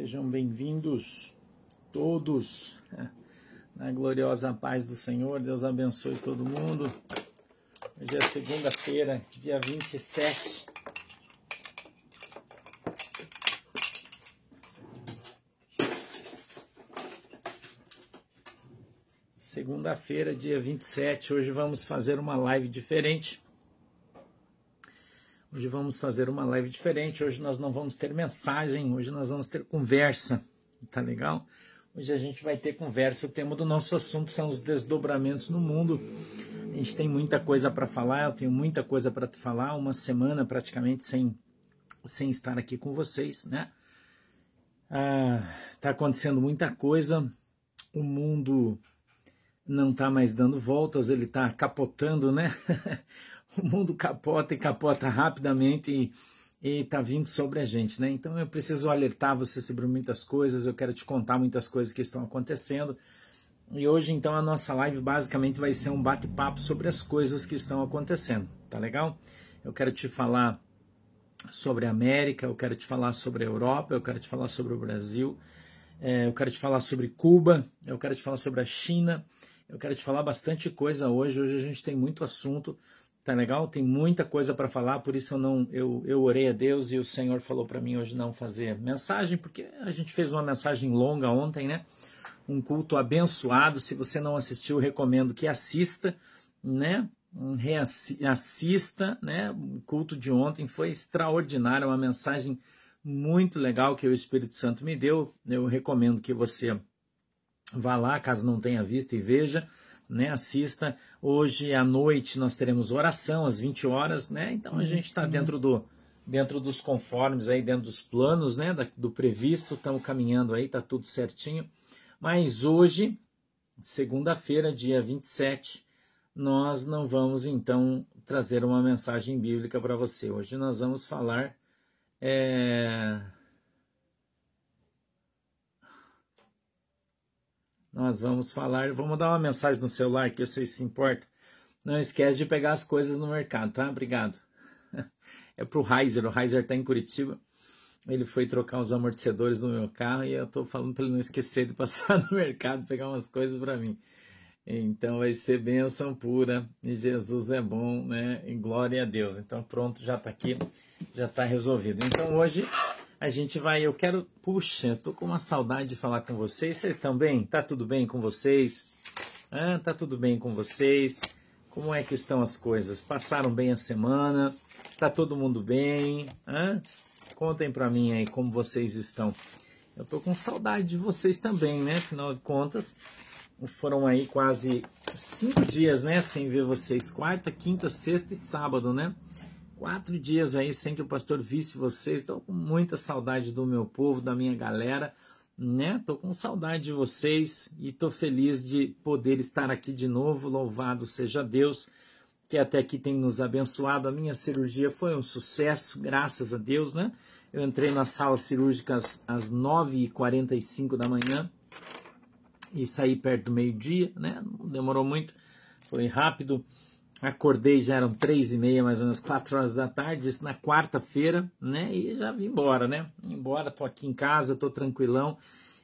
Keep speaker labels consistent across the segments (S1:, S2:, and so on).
S1: Sejam bem-vindos todos na gloriosa paz do Senhor. Deus abençoe todo mundo. Hoje é segunda-feira, dia 27. Segunda-feira, dia 27. Hoje vamos fazer uma live diferente Hoje vamos fazer uma live diferente. Hoje nós não vamos ter mensagem, hoje nós vamos ter conversa. Tá legal? Hoje a gente vai ter conversa. O tema do nosso assunto são os desdobramentos no mundo. A gente tem muita coisa para falar, eu tenho muita coisa para te falar. Uma semana praticamente sem, sem estar aqui com vocês, né? Ah, tá acontecendo muita coisa. O mundo não está mais dando voltas, ele está capotando, né? o mundo capota e capota rapidamente e está vindo sobre a gente, né? Então eu preciso alertar você sobre muitas coisas, eu quero te contar muitas coisas que estão acontecendo. E hoje, então, a nossa live basicamente vai ser um bate-papo sobre as coisas que estão acontecendo, tá legal? Eu quero te falar sobre a América, eu quero te falar sobre a Europa, eu quero te falar sobre o Brasil, é, eu quero te falar sobre Cuba, eu quero te falar sobre a China, eu quero te falar bastante coisa hoje. Hoje a gente tem muito assunto. Tá legal? Tem muita coisa para falar, por isso eu não eu, eu orei a Deus e o Senhor falou para mim hoje não fazer mensagem, porque a gente fez uma mensagem longa ontem, né? Um culto abençoado. Se você não assistiu, recomendo que assista, né? Reassista, né? O culto de ontem foi extraordinário, uma mensagem muito legal que o Espírito Santo me deu. Eu recomendo que você vá lá, caso não tenha visto e veja né? Assista. Hoje à noite nós teremos oração às 20 horas, né? Então a gente está dentro do dentro dos conformes aí, dentro dos planos, né? do previsto, estamos caminhando aí, tá tudo certinho. Mas hoje, segunda-feira, dia 27, nós não vamos então trazer uma mensagem bíblica para você. Hoje nós vamos falar é nós vamos falar. Vamos dar uma mensagem no celular que vocês se importam. Não esquece de pegar as coisas no mercado, tá? Obrigado. É pro Heiser, o Heiser tá em Curitiba. Ele foi trocar os amortecedores no meu carro e eu tô falando para ele não esquecer de passar no mercado pegar umas coisas para mim. Então vai ser bênção pura e Jesus é bom, né? E glória a Deus. Então pronto, já tá aqui, já tá resolvido. Então hoje a gente vai, eu quero, puxa, eu tô com uma saudade de falar com vocês. Vocês estão bem? Tá tudo bem com vocês? Ah, tá tudo bem com vocês? Como é que estão as coisas? Passaram bem a semana? Tá todo mundo bem? Ah? Contem para mim aí como vocês estão. Eu tô com saudade de vocês também, né? Afinal de contas, foram aí quase cinco dias, né? Sem ver vocês. Quarta, quinta, sexta e sábado, né? Quatro dias aí sem que o pastor visse vocês. Estou com muita saudade do meu povo, da minha galera, né? Estou com saudade de vocês e estou feliz de poder estar aqui de novo. Louvado seja Deus, que até aqui tem nos abençoado. A minha cirurgia foi um sucesso, graças a Deus, né? Eu entrei na sala cirúrgica às, às 9h45 da manhã e saí perto do meio-dia, né? Não demorou muito, foi rápido. Acordei, já eram três e meia, mais ou menos quatro horas da tarde, isso na quarta-feira, né? E já vim embora, né? Embora, tô aqui em casa, tô tranquilão.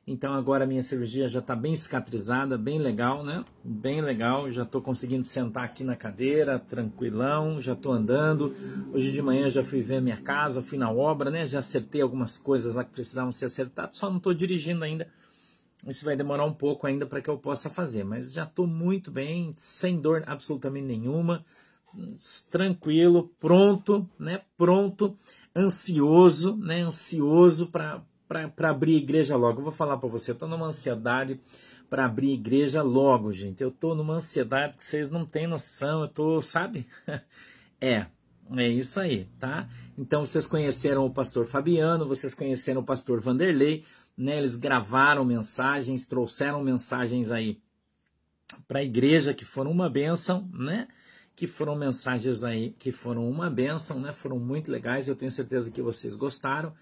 S1: Então agora a minha cirurgia já está bem cicatrizada, bem legal, né? Bem legal, já estou conseguindo sentar aqui na cadeira, tranquilão, já estou andando. Hoje de manhã já fui ver minha casa, fui na obra, né? Já acertei algumas coisas lá que precisavam ser acertadas, só não estou dirigindo ainda isso vai demorar um pouco ainda para que eu possa fazer, mas já estou muito bem, sem dor absolutamente nenhuma, tranquilo, pronto, né? Pronto, ansioso, né? Ansioso para abrir a igreja logo. Eu vou falar para você, eu estou numa ansiedade para abrir a igreja logo, gente. Eu estou numa ansiedade que vocês não têm noção. Eu estou, sabe? é, é isso aí, tá? Então vocês conheceram o pastor Fabiano, vocês conheceram o pastor Vanderlei, né? Eles gravaram mensagens, trouxeram mensagens aí para a igreja que foram uma bênção, né? Que foram mensagens aí que foram uma bênção, né? Foram muito legais. Eu tenho certeza que vocês gostaram.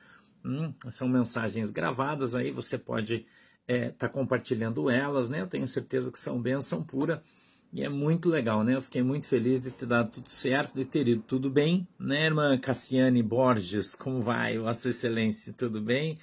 S1: Hum, são mensagens gravadas aí. Você pode estar é, tá compartilhando elas, né? Eu tenho certeza que são bênção pura. E é muito legal, né? Eu fiquei muito feliz de ter dado tudo certo, de ter ido tudo bem, né, irmã Cassiane Borges? Como vai? Vossa Excelência, tudo bem?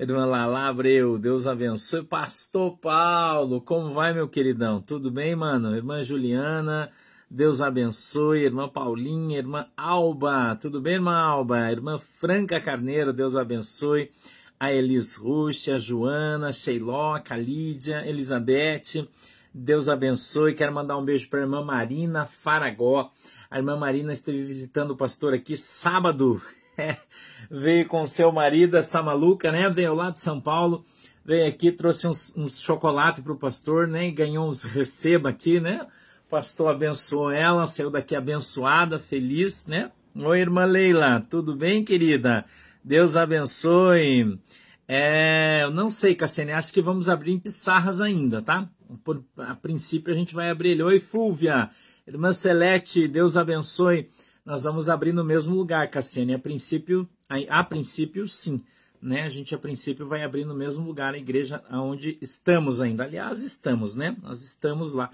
S1: Irmã Lala Abreu, Deus abençoe. Pastor Paulo, como vai, meu queridão? Tudo bem, mano? Irmã Juliana, Deus abençoe. Irmã Paulinha, irmã Alba, tudo bem, irmã Alba? Irmã Franca Carneiro, Deus abençoe. A Elis Rush, a Joana, Sheiloca, Lídia, Elizabeth, Deus abençoe. Quero mandar um beijo para a irmã Marina Faragó. A irmã Marina esteve visitando o pastor aqui sábado. veio com seu marido, essa maluca, né? Veio lá de São Paulo. Veio aqui, trouxe uns, uns chocolate para o pastor, né? E ganhou uns receba aqui, né? O pastor abençoou ela, saiu daqui abençoada, feliz, né? Oi, irmã Leila, tudo bem, querida? Deus abençoe. É, eu não sei, Cassiane, acho que vamos abrir em Pissarras ainda, tá? Por, a princípio a gente vai abrir ele. Oi, Fúvia, irmã Celeste, Deus abençoe. Nós vamos abrir no mesmo lugar, Cassiane. A princípio, a, a princípio, sim. Né? A gente, a princípio, vai abrir no mesmo lugar, a igreja onde estamos ainda. Aliás, estamos, né? Nós estamos lá.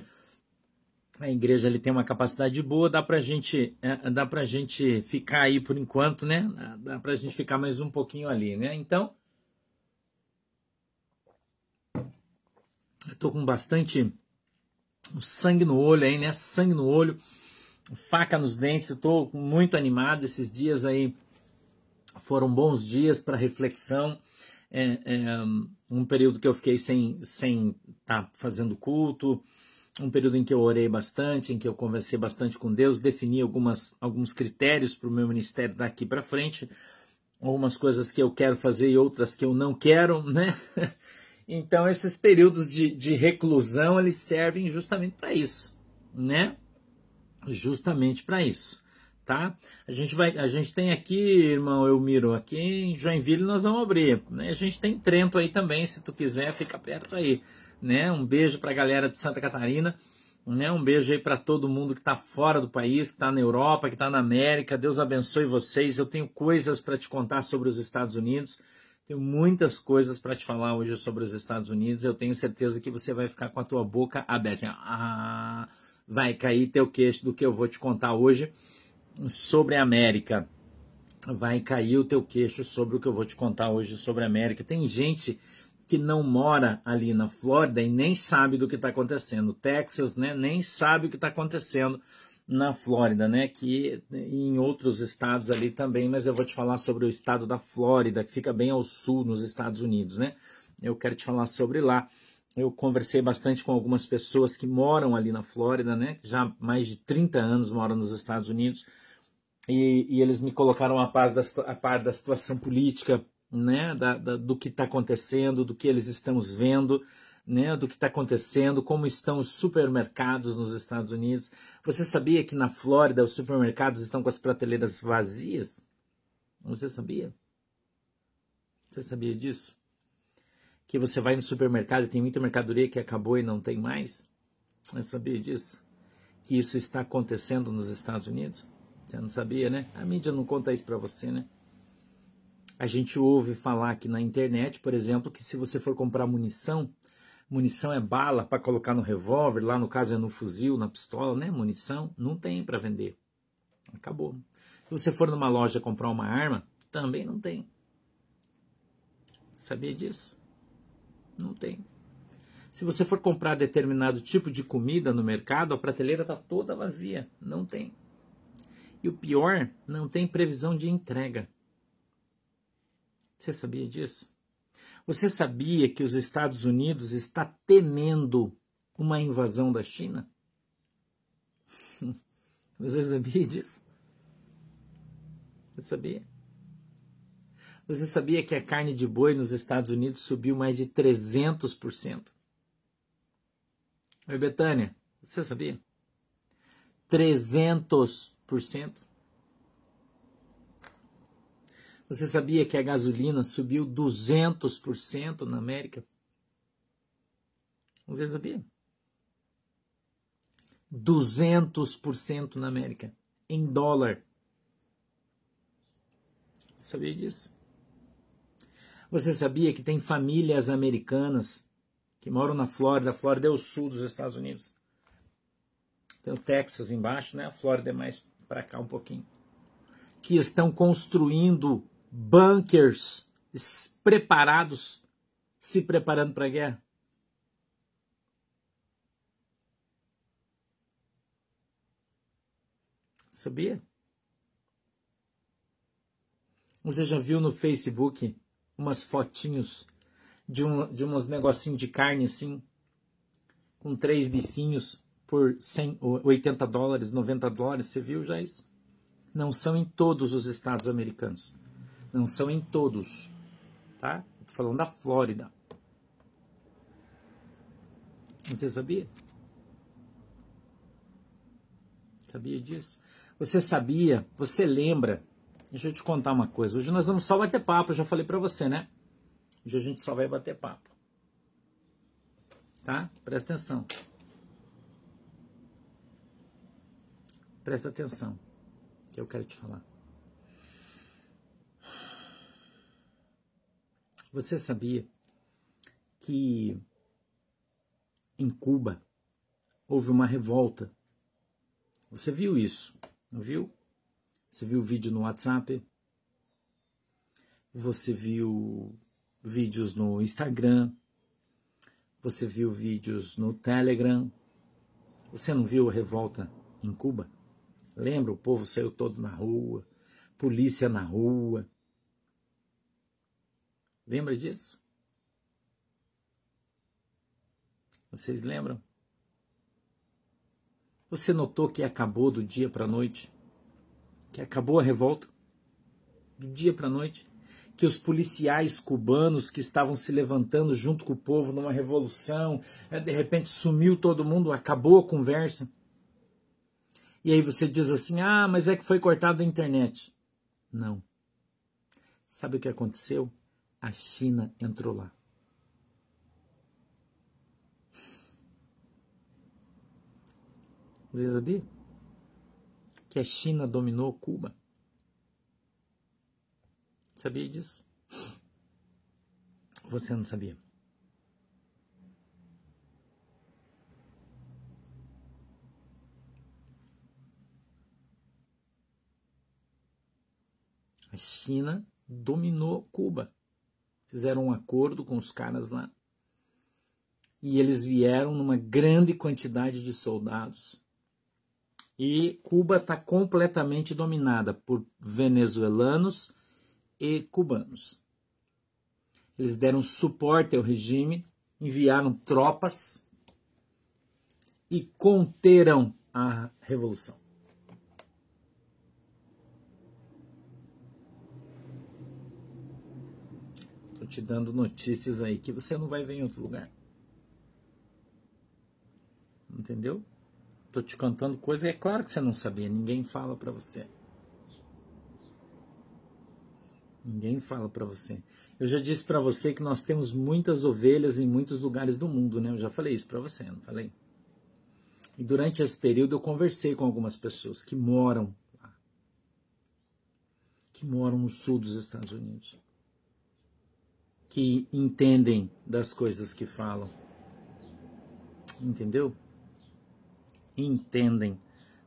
S1: A igreja ele tem uma capacidade boa, dá pra gente, é, dá pra gente ficar aí por enquanto, né? Dá pra gente ficar mais um pouquinho ali, né? Então, eu tô com bastante sangue no olho aí, né? Sangue no olho, faca nos dentes. Estou muito animado esses dias aí. Foram bons dias para reflexão. É, é, um período que eu fiquei sem sem estar tá fazendo culto, um período em que eu orei bastante, em que eu conversei bastante com Deus, defini algumas, alguns critérios para o meu ministério daqui para frente, algumas coisas que eu quero fazer e outras que eu não quero, né? Então, esses períodos de, de reclusão, eles servem justamente para isso, né? Justamente para isso, tá? A gente vai, a gente tem aqui, irmão Elmiro, aqui em Joinville nós vamos abrir, né? A gente tem Trento aí também, se tu quiser, fica perto aí, né? Um beijo para a galera de Santa Catarina, né? Um beijo aí para todo mundo que está fora do país, que está na Europa, que está na América. Deus abençoe vocês. Eu tenho coisas para te contar sobre os Estados Unidos. Tenho muitas coisas para te falar hoje sobre os Estados Unidos. Eu tenho certeza que você vai ficar com a tua boca aberta. Ah, vai cair teu queixo do que eu vou te contar hoje sobre a América. Vai cair o teu queixo sobre o que eu vou te contar hoje sobre a América. Tem gente que não mora ali na Flórida e nem sabe do que está acontecendo. Texas, né, nem sabe o que está acontecendo na Flórida, né? Que em outros estados ali também, mas eu vou te falar sobre o estado da Flórida, que fica bem ao sul nos Estados Unidos, né? Eu quero te falar sobre lá. Eu conversei bastante com algumas pessoas que moram ali na Flórida, né? Já mais de 30 anos moram nos Estados Unidos. E, e eles me colocaram a, paz da, a par da situação política, né? Da, da do que está acontecendo, do que eles estamos vendo né, do que está acontecendo, como estão os supermercados nos Estados Unidos. Você sabia que na Flórida os supermercados estão com as prateleiras vazias? Você sabia? Você sabia disso? Que você vai no supermercado e tem muita mercadoria que acabou e não tem mais? Você sabia disso? Que isso está acontecendo nos Estados Unidos? Você não sabia, né? A mídia não conta isso para você, né? A gente ouve falar aqui na internet, por exemplo, que se você for comprar munição, Munição é bala para colocar no revólver, lá no caso é no fuzil, na pistola, né? Munição não tem para vender. Acabou. Se você for numa loja comprar uma arma, também não tem. Sabia disso? Não tem. Se você for comprar determinado tipo de comida no mercado, a prateleira está toda vazia. Não tem. E o pior, não tem previsão de entrega. Você sabia disso? Você sabia que os Estados Unidos está temendo uma invasão da China? Você sabia disso? Você sabia? Você sabia que a carne de boi nos Estados Unidos subiu mais de 300%? Oi, Betânia, você sabia? 300%. Você sabia que a gasolina subiu 200% na América? Você sabia? 200% na América, em dólar. Sabia disso? Você sabia que tem famílias americanas que moram na Flórida? A Flórida é o sul dos Estados Unidos. Tem o Texas embaixo, né? A Flórida é mais para cá um pouquinho. Que estão construindo bunkers preparados, se preparando para a guerra? Sabia? Você já viu no Facebook umas fotinhos de, um, de uns negocinhos de carne assim, com três bifinhos por 100, 80 dólares, 90 dólares? Você viu já isso? Não são em todos os estados americanos. Não são em todos. Tá? Estou falando da Flórida. Você sabia? Sabia disso? Você sabia? Você lembra Deixa eu te contar uma coisa. Hoje nós vamos só bater papo, eu já falei para você, né? Hoje a gente só vai bater papo. Tá? Presta atenção. Presta atenção. Que eu quero te falar. Você sabia que em Cuba houve uma revolta? Você viu isso, não viu? Você viu vídeo no WhatsApp? Você viu vídeos no Instagram? Você viu vídeos no Telegram? Você não viu a revolta em Cuba? Lembra? O povo saiu todo na rua, polícia na rua. Lembra disso? Vocês lembram? Você notou que acabou do dia para a noite? Que acabou a revolta do dia para a noite, que os policiais cubanos que estavam se levantando junto com o povo numa revolução, eh, de repente sumiu todo mundo, acabou a conversa. E aí você diz assim: "Ah, mas é que foi cortado a internet". Não. Sabe o que aconteceu? A China entrou lá. Você sabia? Que a China dominou Cuba. Sabia disso? Você não sabia? A China dominou Cuba. Fizeram um acordo com os caras lá. E eles vieram numa grande quantidade de soldados e Cuba está completamente dominada por venezuelanos e cubanos. Eles deram suporte ao regime, enviaram tropas e conteram a revolução. Estou te dando notícias aí que você não vai ver em outro lugar. Entendeu? Tô te contando coisa, é claro que você não sabia, ninguém fala para você. Ninguém fala para você. Eu já disse para você que nós temos muitas ovelhas em muitos lugares do mundo, né? Eu já falei isso para você, não falei? E durante esse período eu conversei com algumas pessoas que moram lá. Que moram no sul dos Estados Unidos. Que entendem das coisas que falam. Entendeu? Entendem.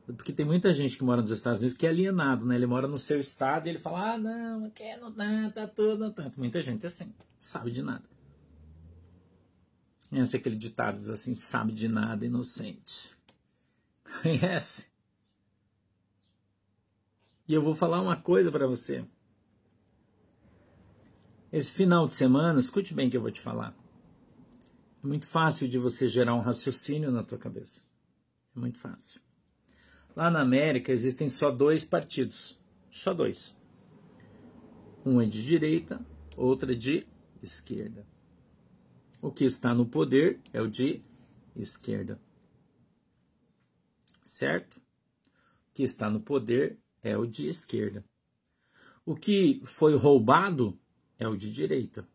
S1: Porque tem muita gente que mora nos Estados Unidos que é alienado, né? Ele mora no seu estado e ele fala, ah, não, não quero nada, tá tudo, tá. Muita gente é assim, sabe de nada. Conhece aquele ditado assim, sabe de nada, inocente. Conhece? E eu vou falar uma coisa para você. Esse final de semana, escute bem o que eu vou te falar. É muito fácil de você gerar um raciocínio na tua cabeça. É muito fácil. Lá na América existem só dois partidos. Só dois. Um é de direita, outro é de esquerda. O que está no poder é o de esquerda. Certo? O que está no poder é o de esquerda. O que foi roubado é o de direita.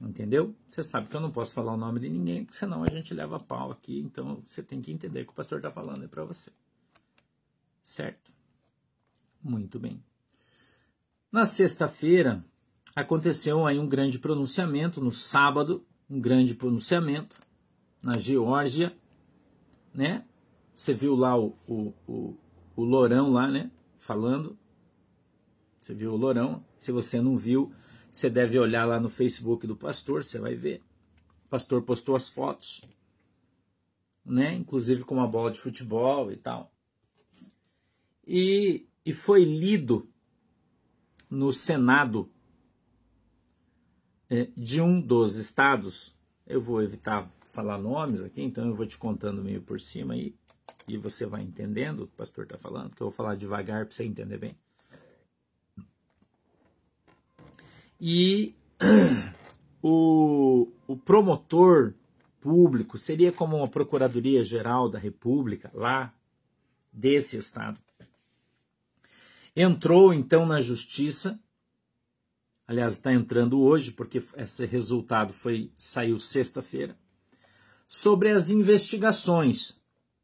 S1: Entendeu? Você sabe que eu não posso falar o nome de ninguém, porque senão a gente leva pau aqui. Então você tem que entender que o pastor está falando é para você. Certo? Muito bem. Na sexta-feira aconteceu aí um grande pronunciamento, no sábado, um grande pronunciamento na Geórgia, né? Você viu lá o, o, o, o Lourão lá, né? Falando. Você viu o Lourão? Se você não viu, você deve olhar lá no Facebook do pastor, você vai ver. O pastor postou as fotos, né? Inclusive com uma bola de futebol e tal. E, e foi lido no Senado é, de um dos estados. Eu vou evitar falar nomes aqui, então eu vou te contando meio por cima aí e você vai entendendo o que o pastor está falando, que eu vou falar devagar para você entender bem. E o, o promotor público seria como uma Procuradoria Geral da República lá desse estado. Entrou então na justiça, aliás, está entrando hoje, porque esse resultado foi saiu sexta-feira sobre as investigações.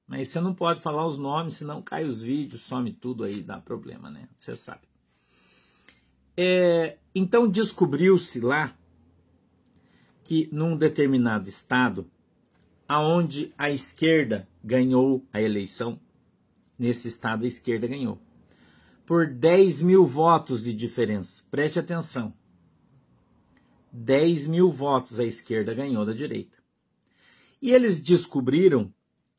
S1: Mas você não pode falar os nomes, senão cai os vídeos, some tudo aí, dá problema, né? Você sabe. É, então descobriu-se lá que num determinado estado, aonde a esquerda ganhou a eleição, nesse estado a esquerda ganhou, por 10 mil votos de diferença. Preste atenção. 10 mil votos a esquerda ganhou da direita. E eles descobriram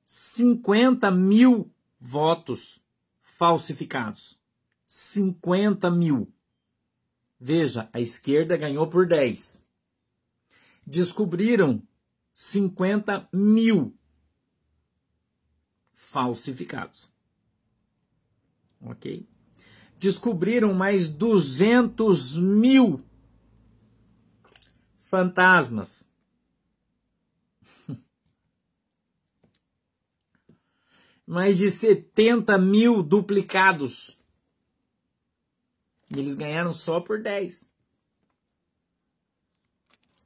S1: 50 mil votos falsificados. 50 mil. Veja, a esquerda ganhou por 10. Descobriram 50 mil falsificados. Ok? Descobriram mais 200 mil fantasmas mais de 70 mil duplicados. E eles ganharam só por 10.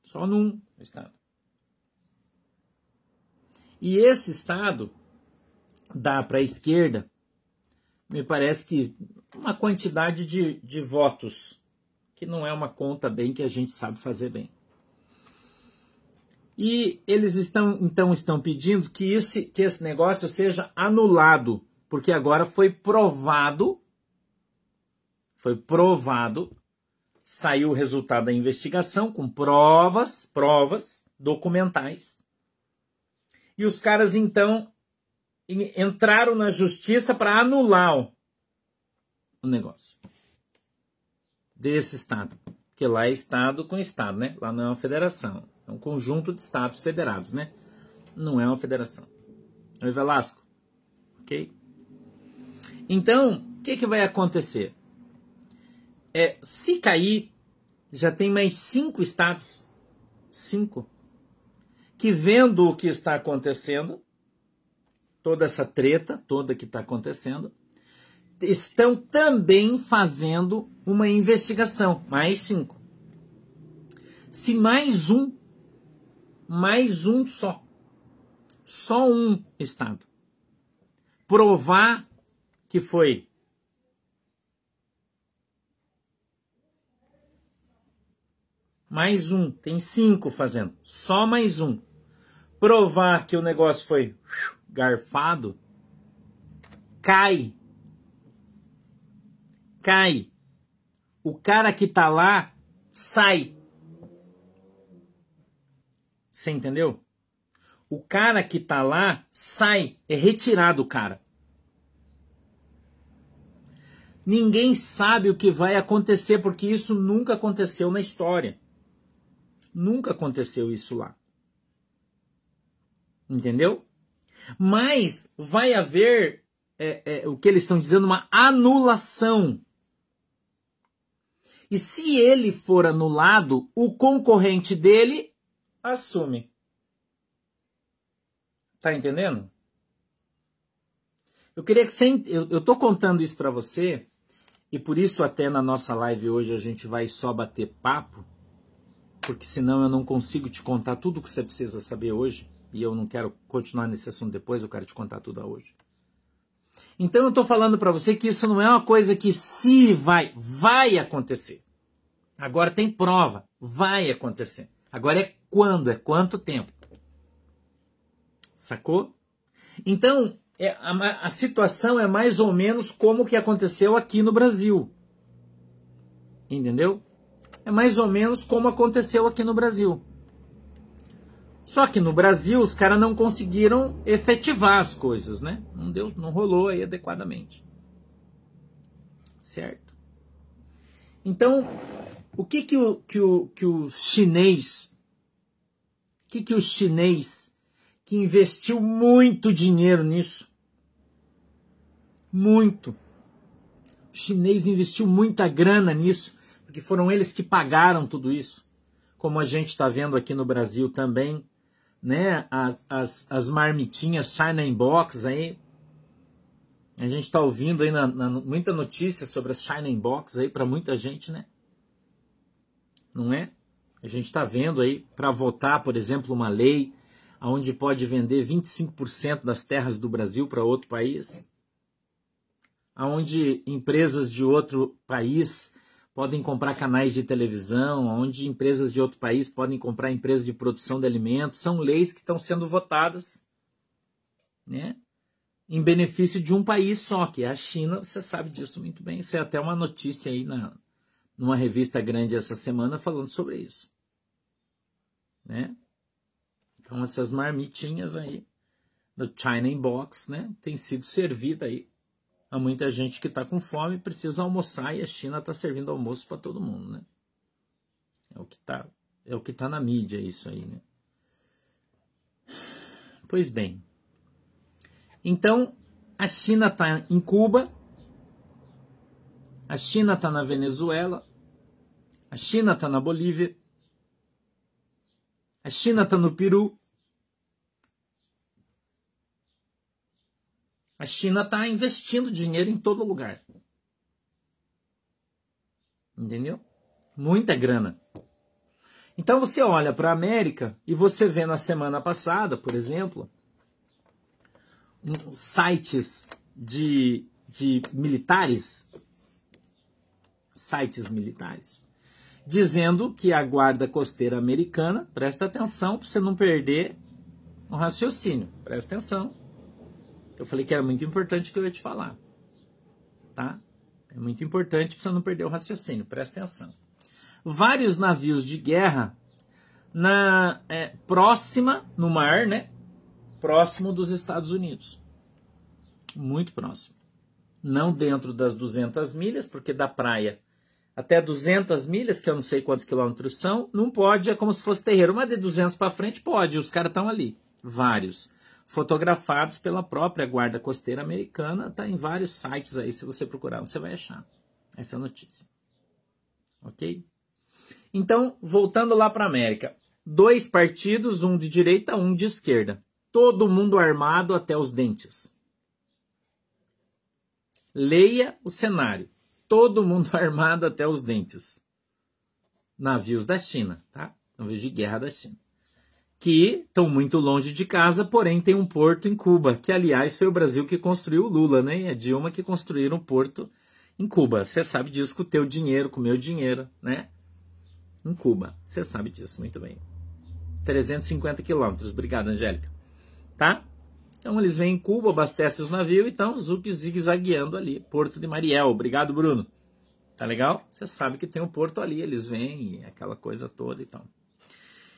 S1: Só num estado. E esse estado dá para a esquerda, me parece que uma quantidade de, de votos, que não é uma conta bem que a gente sabe fazer bem. E eles estão então estão pedindo que esse, que esse negócio seja anulado, porque agora foi provado, foi provado, saiu o resultado da investigação com provas, provas documentais. E os caras então entraram na justiça para anular o, negócio desse estado, porque lá é estado com estado, né? Lá não é uma federação. É um conjunto de estados federados, né? Não é uma federação. Oi, Velasco. Ok? Então, o que, que vai acontecer? É, se cair, já tem mais cinco estados, cinco, que vendo o que está acontecendo, toda essa treta toda que está acontecendo, estão também fazendo uma investigação. Mais cinco. Se mais um mais um só. Só um Estado. Provar que foi mais um, tem cinco fazendo, só mais um. Provar que o negócio foi garfado, cai. Cai. O cara que tá lá sai. Você entendeu? O cara que tá lá sai, é retirado o cara. Ninguém sabe o que vai acontecer porque isso nunca aconteceu na história. Nunca aconteceu isso lá. Entendeu? Mas vai haver é, é, o que eles estão dizendo, uma anulação. E se ele for anulado, o concorrente dele assume. Tá entendendo? Eu queria que você. Eu, eu tô contando isso para você, e por isso, até na nossa live hoje, a gente vai só bater papo, porque senão eu não consigo te contar tudo o que você precisa saber hoje, e eu não quero continuar nesse assunto depois, eu quero te contar tudo hoje. Então eu tô falando para você que isso não é uma coisa que se vai, vai acontecer. Agora tem prova, vai acontecer. Agora é quando, é quanto tempo. Sacou? Então, é, a, a situação é mais ou menos como que aconteceu aqui no Brasil. Entendeu? É mais ou menos como aconteceu aqui no Brasil. Só que no Brasil os caras não conseguiram efetivar as coisas, né? Não deu, não rolou aí adequadamente. Certo? Então, o que que o, que o, que o chinês, o que que o chinês que investiu muito dinheiro nisso, muito, o chinês investiu muita grana nisso, porque foram eles que pagaram tudo isso, como a gente está vendo aqui no Brasil também, né? As, as, as marmitinhas China Box aí. A gente está ouvindo aí na, na, muita notícia sobre as China Box aí para muita gente, né? Não é? A gente está vendo aí para votar, por exemplo, uma lei onde pode vender 25% das terras do Brasil para outro país, aonde empresas de outro país podem comprar canais de televisão, onde empresas de outro país podem comprar empresas de produção de alimentos. São leis que estão sendo votadas né, em benefício de um país só, que é a China. Você sabe disso muito bem. Isso é até uma notícia aí na, numa revista grande essa semana falando sobre isso. Né? Então essas marmitinhas aí do China Inbox, né, tem sido servida aí Há muita gente que está com fome precisa almoçar e a China está servindo almoço para todo mundo, né? É o que está é o que tá na mídia isso aí, né? Pois bem. Então, a China está em Cuba, a China está na Venezuela, a China está na Bolívia, a China está no Peru, A China está investindo dinheiro em todo lugar. Entendeu? Muita grana. Então você olha para a América e você vê na semana passada, por exemplo, sites de, de militares, sites militares, dizendo que a guarda costeira americana, presta atenção para você não perder o raciocínio, presta atenção, eu falei que era muito importante que eu ia te falar. Tá? É muito importante para você não perder o raciocínio, presta atenção. Vários navios de guerra na é, próxima no mar, né? Próximo dos Estados Unidos. Muito próximo. Não dentro das 200 milhas, porque da praia até 200 milhas, que eu não sei quantos quilômetros são, não pode, é como se fosse terreiro, mas de 200 para frente pode, os caras estão ali, vários fotografados pela própria Guarda Costeira Americana. Está em vários sites aí, se você procurar, você vai achar essa notícia. Ok? Então, voltando lá para a América. Dois partidos, um de direita, um de esquerda. Todo mundo armado até os dentes. Leia o cenário. Todo mundo armado até os dentes. Navios da China, tá? Navios de guerra da China que estão muito longe de casa, porém tem um porto em Cuba, que aliás foi o Brasil que construiu o Lula, né? E a Dilma que construíram um porto em Cuba. Você sabe disso com o teu dinheiro, com o meu dinheiro, né? Em Cuba. Você sabe disso muito bem. 350 quilômetros. Obrigado, Angélica. Tá? Então eles vêm em Cuba, abastecem os navios e estão zigue-zagueando ali. Porto de Mariel. Obrigado, Bruno. Tá legal? Você sabe que tem um porto ali, eles vêm, aquela coisa toda e tal.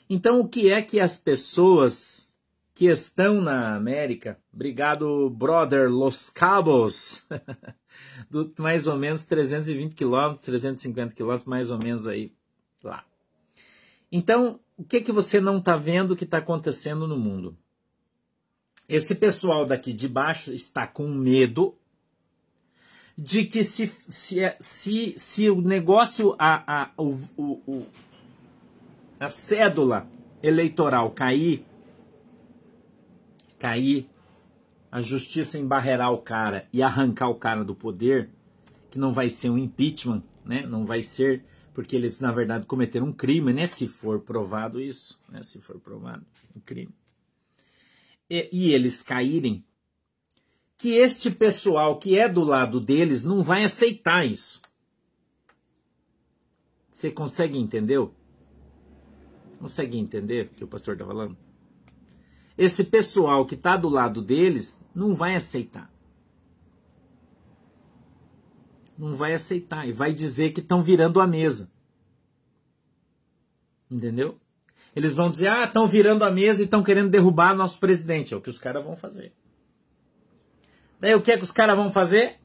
S1: Então, o que é que as pessoas que estão na América, obrigado, brother Los Cabos, do mais ou menos 320 quilômetros, 350 quilômetros, mais ou menos aí lá. Então, o que é que você não está vendo que está acontecendo no mundo? Esse pessoal daqui de baixo está com medo de que se, se, se, se o negócio, a, a, o, o, a cédula eleitoral cair, cair, a justiça embarrear o cara e arrancar o cara do poder, que não vai ser um impeachment, né? Não vai ser porque eles na verdade cometeram um crime, né? Se for provado isso, né? Se for provado um crime. E, e eles caírem, que este pessoal que é do lado deles não vai aceitar isso. Você consegue entender? Consegue entender o que o pastor está falando? Esse pessoal que está do lado deles não vai aceitar. Não vai aceitar e vai dizer que estão virando a mesa. Entendeu? Eles vão dizer: ah, estão virando a mesa e estão querendo derrubar nosso presidente. É o que os caras vão fazer. Daí o que é que os caras vão fazer?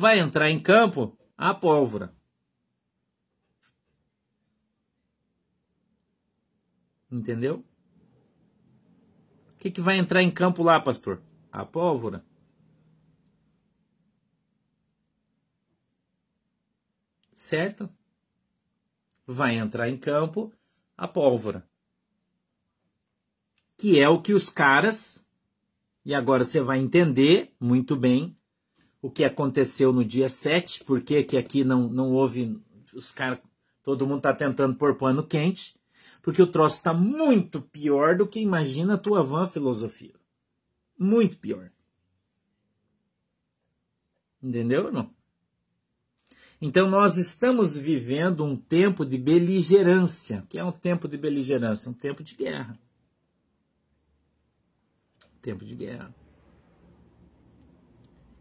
S1: Vai entrar em campo a pólvora. Entendeu? O que, que vai entrar em campo lá, pastor? A pólvora. Certo? Vai entrar em campo a pólvora. Que é o que os caras, e agora você vai entender muito bem o que aconteceu no dia 7, por que aqui não, não houve. Os caras. Todo mundo está tentando pôr pano quente porque o troço está muito pior do que imagina a tua van filosofia. Muito pior. Entendeu ou não? Então nós estamos vivendo um tempo de beligerância. Que é um tempo de beligerância? Um tempo de guerra. Tempo de guerra.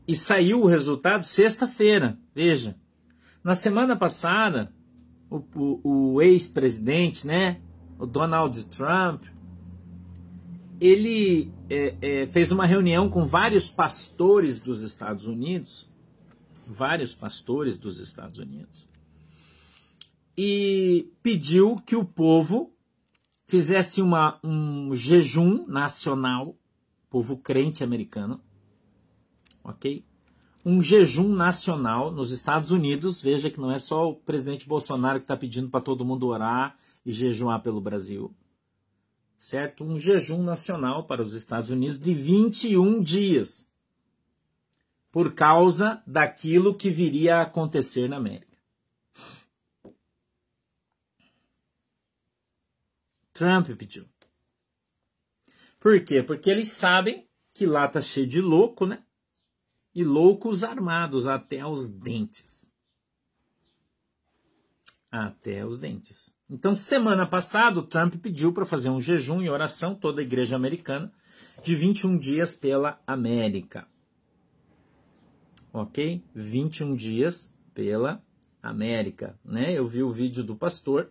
S1: E saiu o resultado sexta-feira. Veja. Na semana passada, o, o, o ex-presidente, né, o Donald Trump, ele é, é, fez uma reunião com vários pastores dos Estados Unidos, vários pastores dos Estados Unidos, e pediu que o povo fizesse uma, um jejum nacional, povo crente americano, ok? Um jejum nacional nos Estados Unidos. Veja que não é só o presidente Bolsonaro que está pedindo para todo mundo orar e jejuar pelo Brasil, certo? Um jejum nacional para os Estados Unidos de 21 dias, por causa daquilo que viria a acontecer na América. Trump pediu. Por quê? Porque eles sabem que lá tá cheio de louco, né? E loucos armados até os dentes. Até os dentes. Então, semana passada, o Trump pediu para fazer um jejum e oração, toda a igreja americana, de 21 dias pela América. Ok? 21 dias pela América. Né? Eu vi o vídeo do pastor,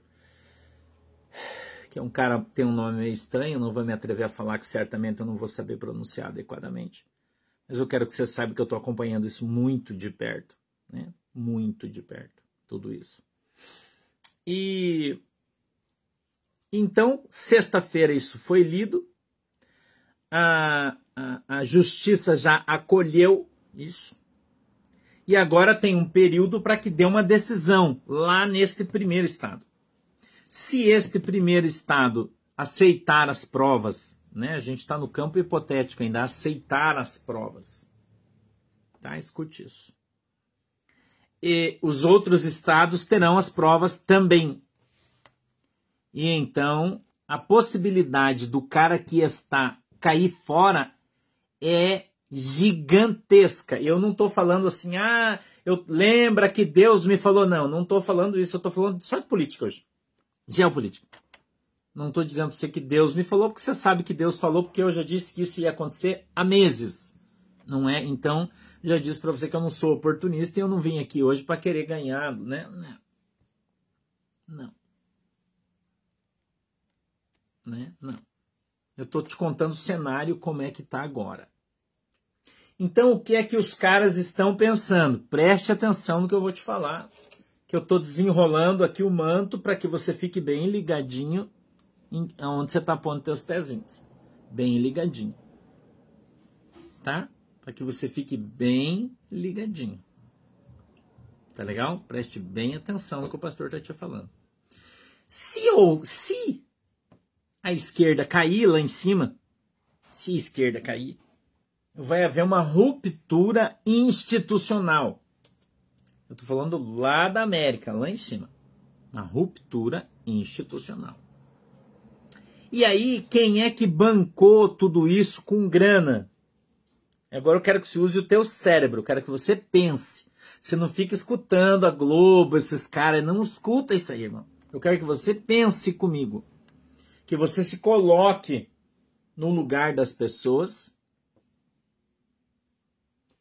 S1: que é um cara que tem um nome meio estranho, não vou me atrever a falar que certamente eu não vou saber pronunciar adequadamente. Mas eu quero que você saiba que eu estou acompanhando isso muito de perto. Né? Muito de perto, tudo isso. E então, sexta-feira isso foi lido, a, a, a justiça já acolheu isso, e agora tem um período para que dê uma decisão lá neste primeiro estado. Se este primeiro estado aceitar as provas, né, a gente está no campo hipotético ainda, aceitar as provas. Tá? Escute isso e os outros estados terão as provas também. E então a possibilidade do cara que está cair fora é gigantesca. Eu não estou falando assim, ah, eu lembra que Deus me falou, não, não estou falando isso, eu estou falando só de política hoje, geopolítica. Não estou dizendo para você que Deus me falou, porque você sabe que Deus falou, porque eu já disse que isso ia acontecer há meses, não é? Então já disse para você que eu não sou oportunista e eu não vim aqui hoje para querer ganhar, né? Não. Né? Não. Eu estou te contando o cenário como é que está agora. Então, o que é que os caras estão pensando? Preste atenção no que eu vou te falar, que eu estou desenrolando aqui o manto para que você fique bem ligadinho onde você está pondo seus pezinhos. Bem ligadinho. Tá? para que você fique bem ligadinho. Tá legal? Preste bem atenção no que o pastor está te falando. Se ou se a esquerda cair lá em cima, se a esquerda cair, vai haver uma ruptura institucional. Eu estou falando lá da América, lá em cima. Uma ruptura institucional. E aí, quem é que bancou tudo isso com grana? Agora eu quero que você use o teu cérebro, eu quero que você pense. Você não fica escutando a Globo, esses caras, não escuta isso aí, irmão. Eu quero que você pense comigo. Que você se coloque no lugar das pessoas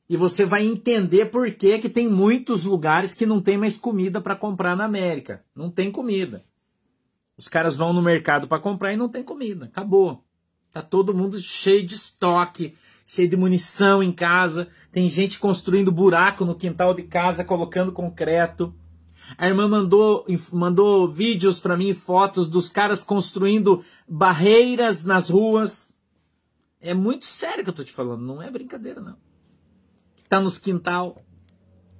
S1: e você vai entender por que, que tem muitos lugares que não tem mais comida para comprar na América. Não tem comida. Os caras vão no mercado para comprar e não tem comida. Acabou. Tá todo mundo cheio de estoque, cheio de munição em casa. Tem gente construindo buraco no quintal de casa, colocando concreto. A irmã mandou, mandou vídeos para mim, fotos dos caras construindo barreiras nas ruas. É muito sério que eu tô te falando, não é brincadeira não tá nos quintal,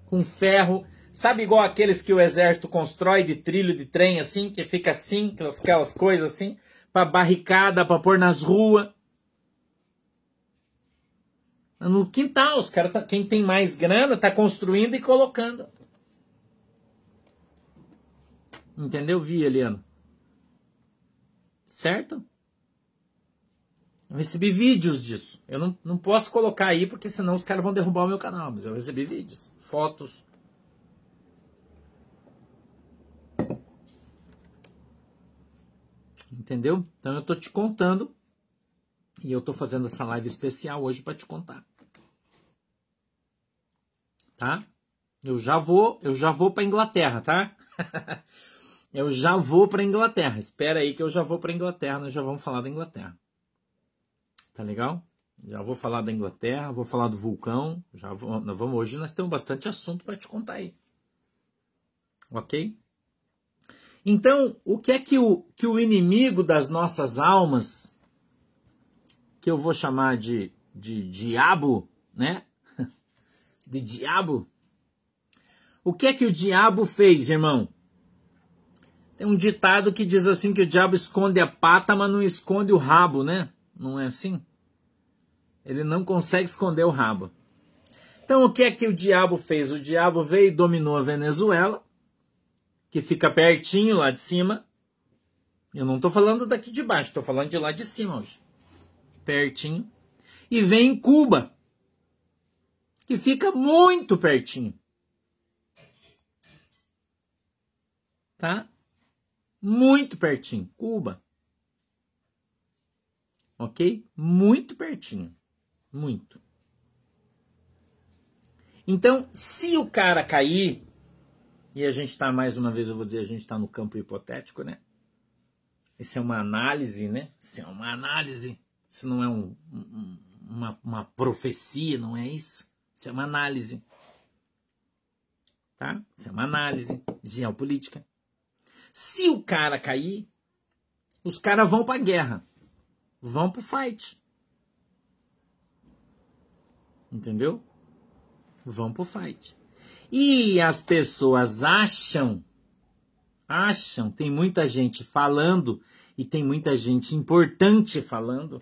S1: com ferro. Sabe igual aqueles que o exército constrói de trilho de trem assim, que fica assim, aquelas, coisas assim, para barricada, para pôr nas ruas. No quintal, os caras, tá, quem tem mais grana, tá construindo e colocando. Entendeu, Vi, Eliano? Certo? Eu recebi vídeos disso. Eu não, não posso colocar aí porque senão os caras vão derrubar o meu canal. Mas eu recebi vídeos, fotos. Entendeu? Então eu tô te contando e eu tô fazendo essa live especial hoje para te contar. Tá? Eu já vou, eu já vou para Inglaterra, tá? eu já vou para Inglaterra. Espera aí que eu já vou para Inglaterra, nós já vamos falar da Inglaterra. Tá legal? Já vou falar da Inglaterra, vou falar do vulcão. Já vou, nós vamos hoje nós temos bastante assunto para te contar aí. OK? Então, o que é que o, que o inimigo das nossas almas, que eu vou chamar de, de diabo, né? De diabo. O que é que o diabo fez, irmão? Tem um ditado que diz assim que o diabo esconde a pata, mas não esconde o rabo, né? Não é assim? Ele não consegue esconder o rabo. Então o que é que o diabo fez? O diabo veio e dominou a Venezuela, que fica pertinho lá de cima. Eu não estou falando daqui de baixo, estou falando de lá de cima hoje. Pertinho. E vem em Cuba, que fica muito pertinho. Tá? Muito pertinho. Cuba. Ok? Muito pertinho. Muito. Então, se o cara cair, e a gente está, mais uma vez, eu vou dizer, a gente está no campo hipotético, né? Isso é uma análise, né? Isso é uma análise. Isso não é um, um, uma, uma profecia, não é isso? Isso é uma análise. Tá? Isso é uma análise geopolítica. Se o cara cair, os caras vão para a guerra vão pro fight. Entendeu? Vão pro fight. E as pessoas acham, acham, tem muita gente falando e tem muita gente importante falando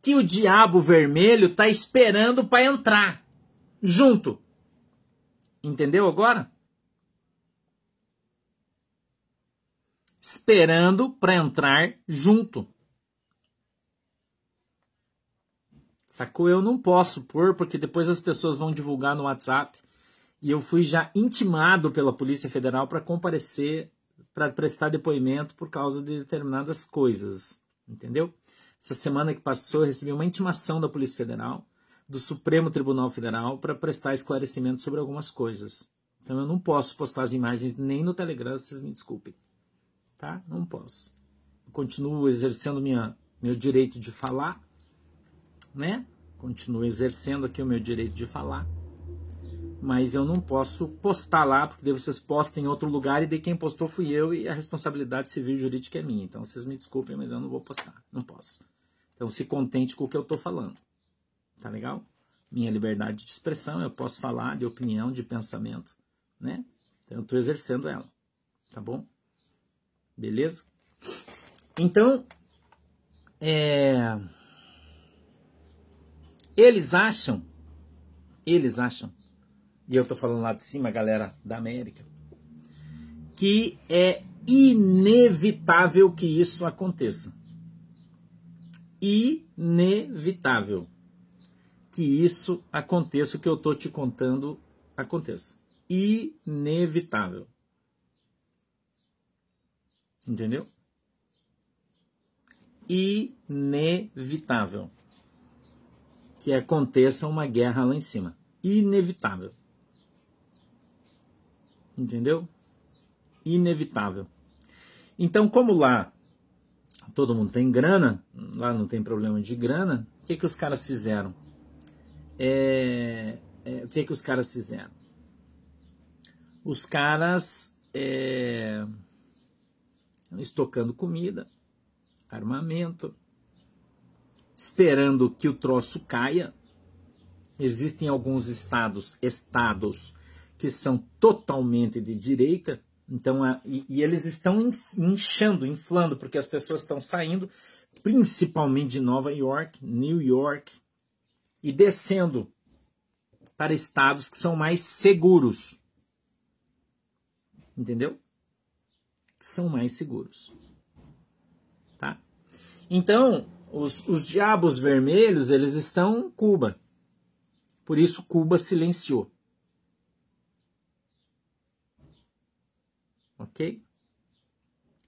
S1: que o diabo vermelho tá esperando para entrar junto. Entendeu agora? Esperando para entrar junto. Sacou? Eu não posso pôr, porque depois as pessoas vão divulgar no WhatsApp. E eu fui já intimado pela Polícia Federal para comparecer, para prestar depoimento por causa de determinadas coisas. Entendeu? Essa semana que passou, eu recebi uma intimação da Polícia Federal, do Supremo Tribunal Federal, para prestar esclarecimento sobre algumas coisas. Então eu não posso postar as imagens nem no Telegram, vocês me desculpem. Tá? Não posso. Eu continuo exercendo minha, meu direito de falar né? Continuo exercendo aqui o meu direito de falar. Mas eu não posso postar lá, porque daí vocês postam em outro lugar e de quem postou fui eu e a responsabilidade civil e jurídica é minha. Então vocês me desculpem, mas eu não vou postar. Não posso. Então se contente com o que eu estou falando. Tá legal? Minha liberdade de expressão, eu posso falar de opinião, de pensamento, né? Então eu estou exercendo ela. Tá bom? Beleza? Então, é eles acham, eles acham, e eu tô falando lá de cima, galera da América, que é inevitável que isso aconteça. Inevitável que isso aconteça, o que eu tô te contando aconteça. Inevitável. Entendeu? inevitável que aconteça uma guerra lá em cima. Inevitável. Entendeu? Inevitável. Então, como lá todo mundo tem grana, lá não tem problema de grana, o que, que os caras fizeram? É, é, o que, que os caras fizeram? Os caras é, estocando comida, armamento, esperando que o troço caia. Existem alguns estados, estados que são totalmente de direita, então, e, e eles estão inchando, inflando, porque as pessoas estão saindo, principalmente de Nova York, New York, e descendo para estados que são mais seguros. Entendeu? Que são mais seguros. Tá? Então, os, os diabos vermelhos, eles estão em Cuba. Por isso, Cuba silenciou. Ok?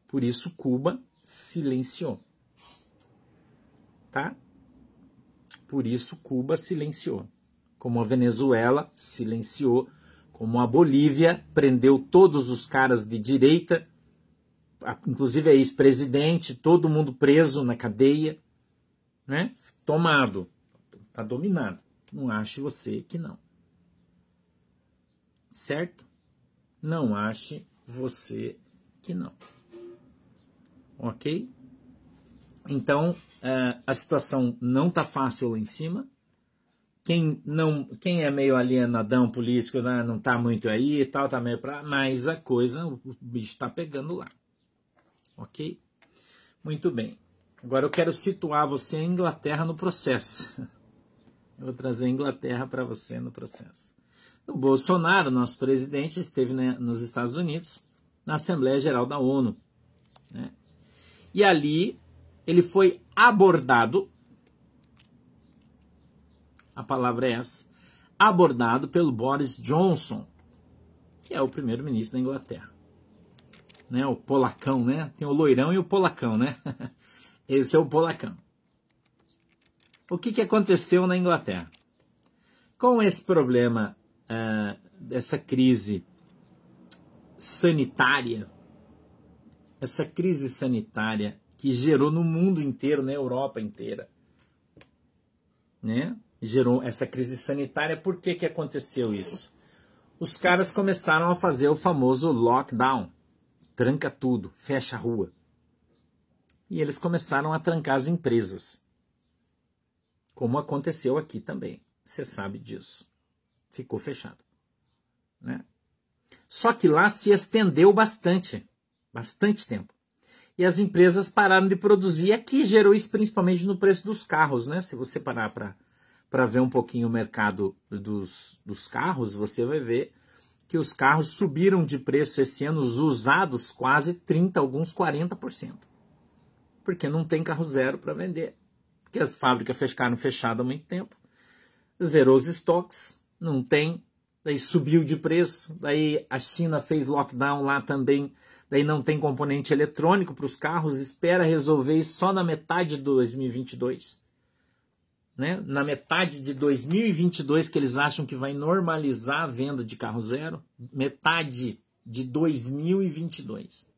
S1: Por isso Cuba silenciou. Tá? Por isso Cuba silenciou. Como a Venezuela silenciou, como a Bolívia prendeu todos os caras de direita, inclusive a ex-presidente, todo mundo preso na cadeia, né? Tomado, tá dominado. Não ache você que não. Certo? Não ache você que não. Ok? Então, é, a situação não tá fácil lá em cima. Quem, não, quem é meio alienadão político né, não tá muito aí e tal, tá meio pra. Mas a coisa, o bicho tá pegando lá. Ok? Muito bem. Agora eu quero situar você em Inglaterra no processo. Eu vou trazer a Inglaterra para você no processo. O Bolsonaro, nosso presidente, esteve né, nos Estados Unidos, na Assembleia Geral da ONU. Né? E ali ele foi abordado, a palavra é essa, abordado pelo Boris Johnson, que é o primeiro-ministro da Inglaterra. Né, o polacão, né? Tem o loirão e o polacão, né? Esse é o polacão. O que, que aconteceu na Inglaterra? Com esse problema uh, dessa crise sanitária, essa crise sanitária que gerou no mundo inteiro, na Europa inteira, né? Gerou essa crise sanitária. Por que que aconteceu isso? Os caras começaram a fazer o famoso lockdown, tranca tudo, fecha a rua. E eles começaram a trancar as empresas, como aconteceu aqui também. Você sabe disso. Ficou fechado, né? Só que lá se estendeu bastante, bastante tempo. E as empresas pararam de produzir. Aqui gerou isso principalmente no preço dos carros, né? Se você parar para ver um pouquinho o mercado dos, dos carros, você vai ver que os carros subiram de preço esse ano, os usados, quase 30%, alguns 40%. Porque não tem carro zero para vender. Porque as fábricas ficaram fechadas há muito tempo. Zerou os estoques, não tem daí subiu de preço, daí a China fez lockdown lá também, daí não tem componente eletrônico para os carros, espera resolver isso só na metade de 2022. Né? Na metade de 2022 que eles acham que vai normalizar a venda de carro zero, metade de 2022.